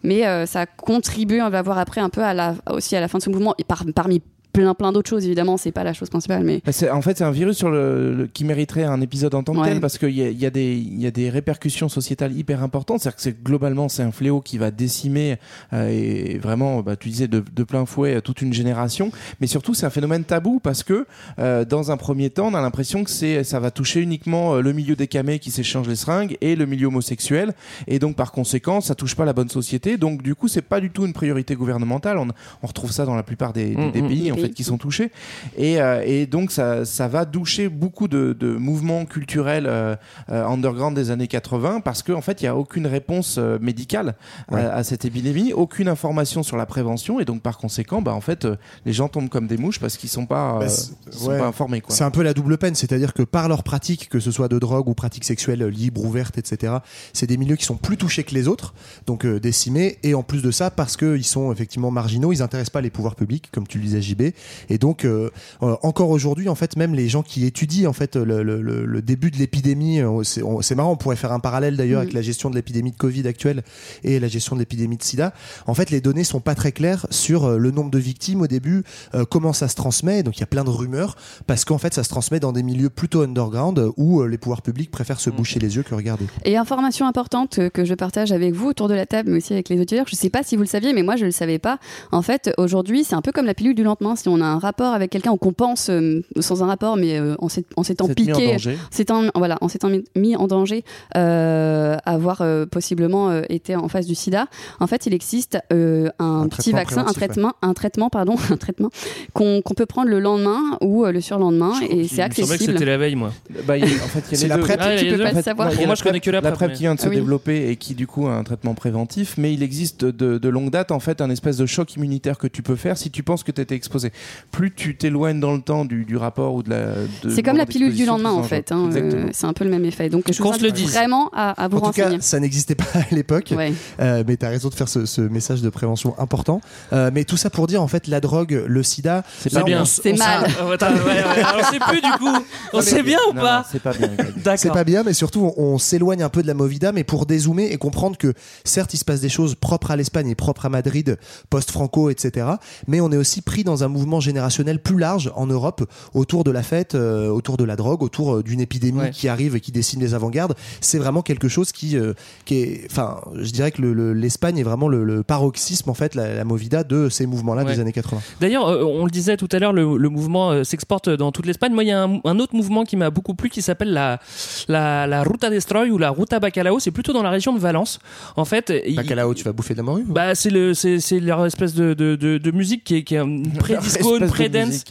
mais euh, ça contribue, on va voir après un peu à la, aussi à la fin de ce mouvement, et par- parmi plein plein d'autres choses évidemment, c'est pas la chose principale, mais Bah, en fait, c'est un virus sur le, le- qui mériterait un épisode en tant que Ouais. tel parce qu'il y a, il y, a des- il y a des répercussions sociétales hyper importantes. C'est-à-dire que c'est, globalement, c'est un fléau qui va décimer euh, et vraiment, bah, tu disais, de, de plein fouet euh, toute une génération. Mais surtout, c'est un phénomène tabou parce que euh, dans un premier temps, on a l'impression que c'est, ça va toucher uniquement euh, le milieu des camés qui s'échangent les seringues et le milieu homosexuel. Et donc, par conséquent, ça touche pas la bonne société. Donc, du coup, c'est pas du tout une priorité gouvernementale. On, on retrouve ça dans la plupart des, des- Mm, des mm. pays, Des en fait, qui sont touchés. Et, euh, et donc ça, ça va doucher beaucoup de, de mouvements culturels euh, euh, underground des années 80 parce qu'en en fait il n'y a aucune réponse médicale à- Ouais. à, cette épidémie, aucune information sur la prévention et donc par conséquent bah, en fait les gens tombent comme des mouches parce qu'ils sont pas, Bah, sont ouais. pas informés. C'est un peu la double peine, c'est-à-dire que par leur pratique, que ce soit de drogue ou pratiques sexuelles libres, ouvertes, etc., c'est des milieux qui sont plus touchés que les autres, donc euh, décimés, et en plus de ça, parce qu'ils sont effectivement marginaux, ils n'intéressent pas les pouvoirs publics, comme tu le disais JB, et donc euh, euh, encore aujourd'hui, en fait, même les gens qui étudient en fait le, le- le- le début de l'épidémie, euh, c'est marrant, on pourrait faire un parallèle d'ailleurs avec la gestion de l'épidémie de Covid actuelle et la gestion de l'épidémie de SIDA. En fait, les données sont pas très claires sur le nombre de victimes au début, euh, comment ça se transmet, donc il y a plein de rumeurs, parce qu'en fait, ça se transmet dans des milieux plutôt underground où les pouvoirs publics préfèrent se boucher les yeux que regarder. Et information importante que je partage avec vous autour de la table, mais aussi avec les auditeurs. Je sais pas si vous le saviez, mais moi je le savais pas. En fait, aujourd'hui, c'est un peu comme la pilule du lendemain, si on a un rapport avec quelqu'un ou qu'on pense euh, sans un rapport, mais euh, en s'étant S'être mis en piqué, danger. s'étant voilà, en s'étant mis- en danger, euh, avoir euh, possiblement euh, été en face du SIDA. En fait, il existe euh, un, petit vaccin, un traitement, un traitement, pardon, un traitement qu'on peut prendre le lendemain ou euh, le surlendemain et c'est que accessible. c'était la veille, moi. Bah, il y a- en fait, il y a C'est la. PrEP. Ah, Tu peux pas le fait, savoir. a Moi, la je connais que la la PrEP, qui vient de se Ah oui. développer et qui du coup a un traitement préventif, mais il existe de, longue date en fait un espèce de choc immunitaire que tu peux faire si tu penses que tu été exposé. Plus tu t'éloignes dans le temps du, du rapport ou de la. de- C'est comme la pilule du lendemain en fait. hein, euh, c'est un peu le même effet. Donc je vous invite vraiment à, à vous En tout cas, renseigner. ça n'existait pas à l'époque. Ouais. Euh, mais tu as raison de faire ce, ce message de prévention important. Euh, mais tout ça pour dire, en fait, la drogue, le sida, C'est pas bien. on C'est on mal. Attends, ouais, ouais, on sait plus du coup. On sait bien ou Non, pas C'est pas bien. C'est pas bien, mais surtout, on, on s'éloigne un peu de la Movida, mais pour dézoomer et comprendre que, certes, il se passe des choses propres à l'Espagne et propres à Madrid, post-Franco, etc. Mais on est aussi pris dans un mouvement générationnel plus large en Europe, autour de la fête, euh, autour de la drogue, autour euh, d'une épidémie Ouais. qui arrive et qui décime les avant-gardes. C'est vraiment quelque chose qui, euh, qui est, enfin, je dirais que le- le- l'Espagne est vraiment le, le paroxysme, en fait, la, la Movida de ces mouvements-là Ouais. des années 80. D'ailleurs, euh, on le disait tout à l'heure, le, mouvement s'exporte dans toute l'Espagne. Moi, il y a un, un autre mouvement qui m'a beaucoup plu qui s'appelle la, la, la Ruta Destroy ou la Ruta Bacalao. C'est plutôt dans la région de Valence. En fait, il- Bacalao, tu vas bouffer de la morue bah, c'est le, c'est, c'est leur espèce de, de, de, de musique qui est, qui est une pré-disco, une pré-dance,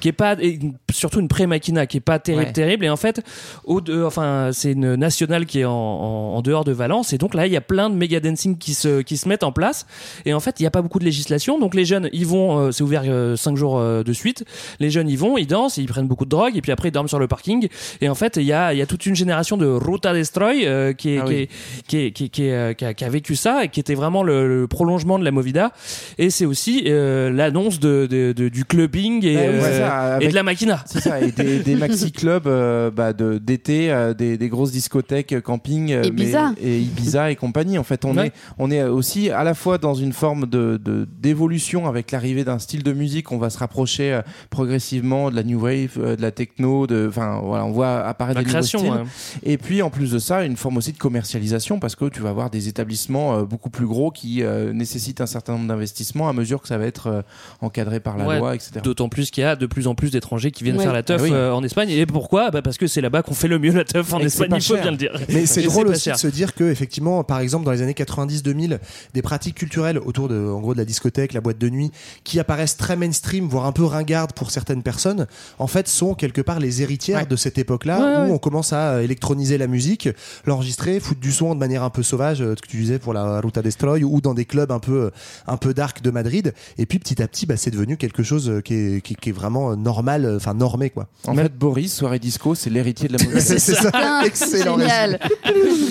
qui est pas, et surtout une pré-machina qui est pas terrible, Ouais. terrible. Et en fait, au de, enfin, c'est une nationale qui est en, en, en dehors de Valence. Et donc là, il y a plein de méga dancing qui se, qui se mettent en place. Et en fait, il n'y a pas beaucoup de législation. Donc les jeunes, ils vont, euh, c'est ouvert 5 jours euh, de suite. Les jeunes, ils vont, ils dansent, ils prennent beaucoup de drogue. Et puis après, ils dorment sur le parking. Et en fait, il y a, il y a toute une génération de Ruta Destroy euh, qui, euh, a, vécu ça et qui était vraiment le, le prolongement de la Movida. Et c'est aussi euh, l'annonce de, de- de- du clubbing et, Bah euh, ça, et avec- de la machina. C'est ça, et des, des maxi-clubs euh, bah, de- d'été, euh, des, des grosses discothèques, camping, euh, Ibiza. mais- et Ibiza et compagnie. En fait, on, Ouais. est, on est aussi à la fois dans une forme de de- d'évolution avec l'arrivée d'un style de musique. On va se rapprocher euh, progressivement de la new wave, euh, de la techno, de, enfin voilà, on voit apparaître La des nouveaux création, styles. ouais. Et puis en plus de ça, une forme aussi de commercialisation parce que tu vas avoir des établissements euh, beaucoup plus gros qui euh, nécessitent un certain nombre d'investissements à mesure que ça va être euh, encadré par la Ouais, loi, etc. D'autant plus qu'il y a de plus en plus d'étrangers qui viennent Ouais. faire la teuf Ah oui. euh, en Espagne. Et pourquoi? Bah Parce que c'est là-bas qu'on fait le mieux la teuf en Et Espagne, il faut cher. bien le dire. Mais c'est drôle aussi cher. de se dire que effectivement, par exemple, dans les années 90-2000, des pratiques culturelles autour de, en gros, de la discothèque, la boîte de nuit, qui apparaissent très mainstream, voire un peu ringardes pour certaines personnes, en fait, sont quelque part les héritières Ouais. de cette époque-là Ouais, où ouais. on commence à électroniser la musique, l'enregistrer, foutre du son de manière un peu sauvage, euh, ce que tu disais pour la Ruta Destroy, ou dans des clubs un peu, un peu dark de Madrid. Et puis petit à petit, bah, c'est devenu quelque chose euh, qui est, qui, qui est vraiment euh, normal, euh, enfin normé, quoi. En fait, Boris, soirée disco, c'est l'héritier de la musique. C'est ça, Ah, excellent.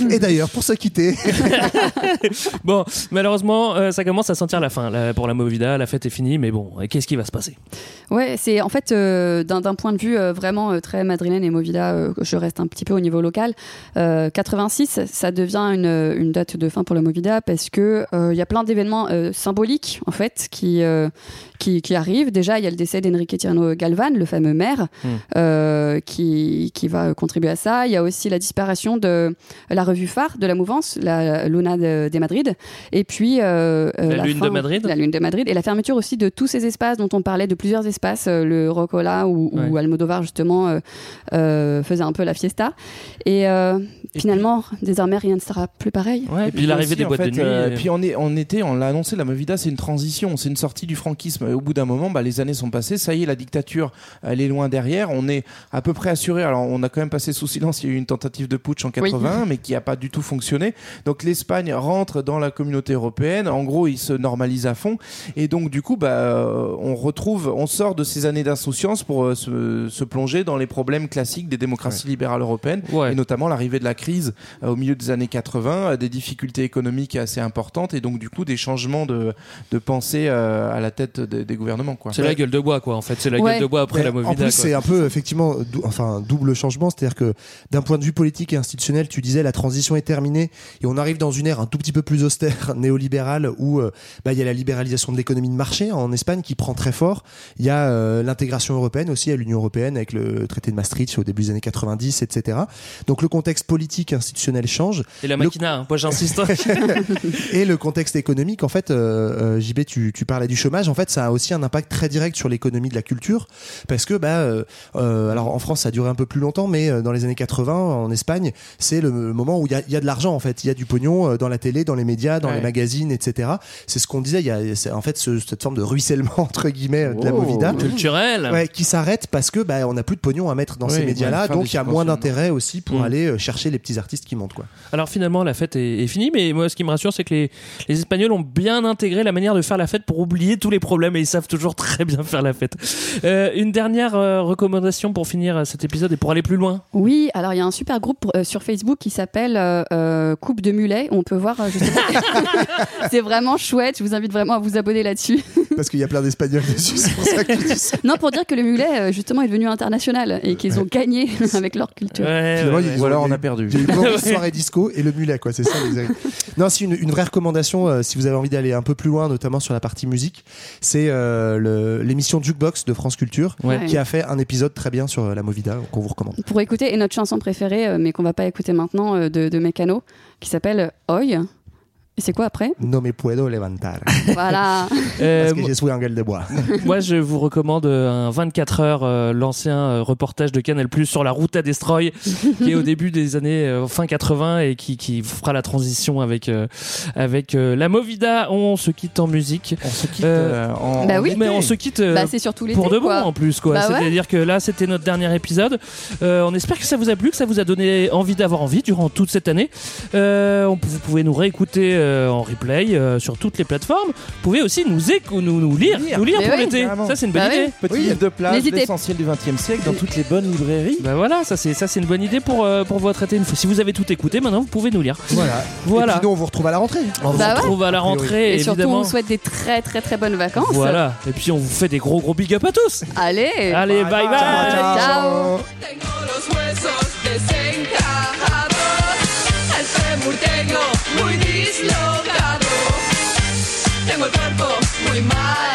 Et d'ailleurs, pour se quitter, Bon, malheureusement, euh, ça commence à sentir la fin là, pour la Movida. La fête est finie, mais bon, qu'est-ce qui va se passer? Ouais, c'est en fait euh, d'un point de vue euh, vraiment euh, très madrilène et Movida, euh, je reste un petit peu au niveau local. Euh, 86, ça devient une, une date de fin pour la Movida parce que euh, il y a plein d'événements euh, symboliques en fait qui, euh, qui qui arrivent. Déjà, il y a le décès d'Enrique Tirano Galvan, le fameux maire, Hmm. euh, qui qui va contribuer à ça. Il y a aussi la disparition de la revue phare de la mouvance, la Luna de, de Madrid, et puis euh, euh, La Lune de Madrid. la Lune de Madrid et la fermeture aussi de tous ces espaces dont on parlait, de plusieurs espaces, le Rocola ou, ou Ouais. Almodovar justement euh, euh, faisait un peu la fiesta. Et, euh, finalement, désormais rien ne sera plus pareil. Ouais, et puis l'arrivée des en boîtes fait, de nuit. puis on est, on était, on l'a annoncé, la Movida, c'est une transition, c'est une sortie du franquisme. Au bout d'un moment, bah, les années sont passées, ça y est, la dictature, elle est loin derrière. On est à peu près assuré. Alors, on a quand même passé sous silence. Il y a eu une tentative de putsch en 80, mais qui n'a pas du tout fonctionné. Donc, l'Espagne rentre dans la communauté européenne. En gros, il se normalise à fond. Et donc, du coup, bah, euh, on retrouve, on sort de ces années d'insouciance pour euh, se, se plonger dans les problèmes classiques des démocraties libérales européennes Ouais. et notamment l'arrivée de la crise euh, au milieu des années 80, euh, des difficultés économiques assez importantes et donc du coup des changements de, de pensée euh, à la tête des, des gouvernements. Quoi. C'est la gueule de bois, quoi. En fait, c'est la Ouais. gueule de bois après Mais la en Movida. plus, quoi. c'est un peu effectivement, dou- enfin double changement, c'est-à-dire que d'un point de vue politique et institutionnel, tu disais la transition est terminée et on arrive dans une ère un tout petit peu plus austère, néolibérale, où euh, bah, il y a la libéralisation de l'économie de marché en Espagne qui prend très fort. Il y a euh, l'intégration européenne aussi à l'Union européenne avec le traité de Maastricht au début des années 90, etc. Donc le contexte politique institutionnel change Et la Le- machina, hein, moi j'insiste. et le contexte économique, en fait, euh, euh, JB, tu, tu parlais du chômage, en fait, ça a aussi un impact impact très direct sur l'économie de la culture parce que bah euh, euh, alors en France ça a duré un peu plus longtemps mais euh, dans les années 80 en Espagne c'est le moment où il y a, y a de l'argent en fait il y a du pognon dans la télé dans les médias dans Ouais. les magazines etc c'est ce qu'on disait il y a en fait ce- cette forme de ruissellement entre guillemets de la Oh. movida Culturel. ouais, qui s'arrête parce que bah on n'a plus de pognon à mettre dans Oui, ces médias là donc il y a moins d'intérêt aussi pour Mm. aller chercher les petits artistes qui montent quoi Alors finalement, la fête est, est finie, mais moi, ce qui me rassure, c'est que les, les Espagnols ont bien intégré la manière de faire la fête pour oublier tous les problèmes et ils savent toujours très bien faire la fête. Euh, une dernière euh, recommandation pour finir euh, cet épisode et pour aller plus loin. Oui, alors il y a un super groupe pour- euh, sur Facebook qui s'appelle euh, euh, Coupe de Mulet. On peut voir, euh, justement. c'est vraiment chouette. Je vous invite vraiment à vous abonner là-dessus. parce qu'il y a plein d'espagnols dessus c'est pour ça que je dis ça. non, pour dire que le mulet, justement, est devenu international et qu'ils ont gagné avec leur culture. Finalement, ils Ou ont- alors on a perdu. Il y a eu Boris soirée disco et le mulet, quoi. C'est ça. les amis. non, c'est une, une vraie recommandation euh, si vous avez envie d'aller un peu plus loin, notamment sur la partie musique. C'est euh, l'émission Jukebox de France Culture Ouais. qui a fait un épisode très bien sur euh, la Movida qu'on vous recommande. Pour écouter, et notre chanson préférée, euh, mais qu'on va pas écouter maintenant, euh, de, de Mécano, qui s'appelle Hoy. Et c'est quoi après? No me puedo levantar. Voilà. Euh, Parce que je suis un gueule de bois. Moi, je vous recommande euh, un 24 heures, euh, l'ancien euh, reportage de Canal Plus sur la route à Destroy, qui est au début des années euh, fin 80 et qui, qui fera la transition avec euh, avec euh, la Movida. On se quitte en musique. On se quitte euh, en. Bah oui. mais on se quitte euh, Bah, c'est surtout pour de bon quoi. en plus quoi. Bah ouais. C'est-à-dire que là, c'était notre dernier épisode. Euh, on espère que ça vous a plu, que ça vous a donné envie d'avoir envie durant toute cette année. Euh, on- vous pouvez nous réécouter euh, en replay euh, sur toutes les plateformes. Vous pouvez aussi nous, nous, nous lire, nous lire Mais pour oui, l'été. carrément. Ça, c'est une bonne Bah idée. oui. Petit livre de plage, N'hésitez- l'essentiel du 20 e siècle dans toutes les bonnes librairies. Bah voilà, ça c'est ça c'est une bonne idée pour euh, pour votre été. Si vous avez tout écouté, maintenant vous pouvez nous lire. Voilà. Voilà. Et puis nous, on vous retrouve à la rentrée. On vous Bah ouais. retrouve à la rentrée Et surtout, on évidemment. vous souhaite des très très très bonnes vacances. Voilà. Et puis on vous fait des gros gros big up à tous. Allez. Allez, bye bye. Ciao. Tengo los huesos muy dislocado, tengo el cuerpo muy mal,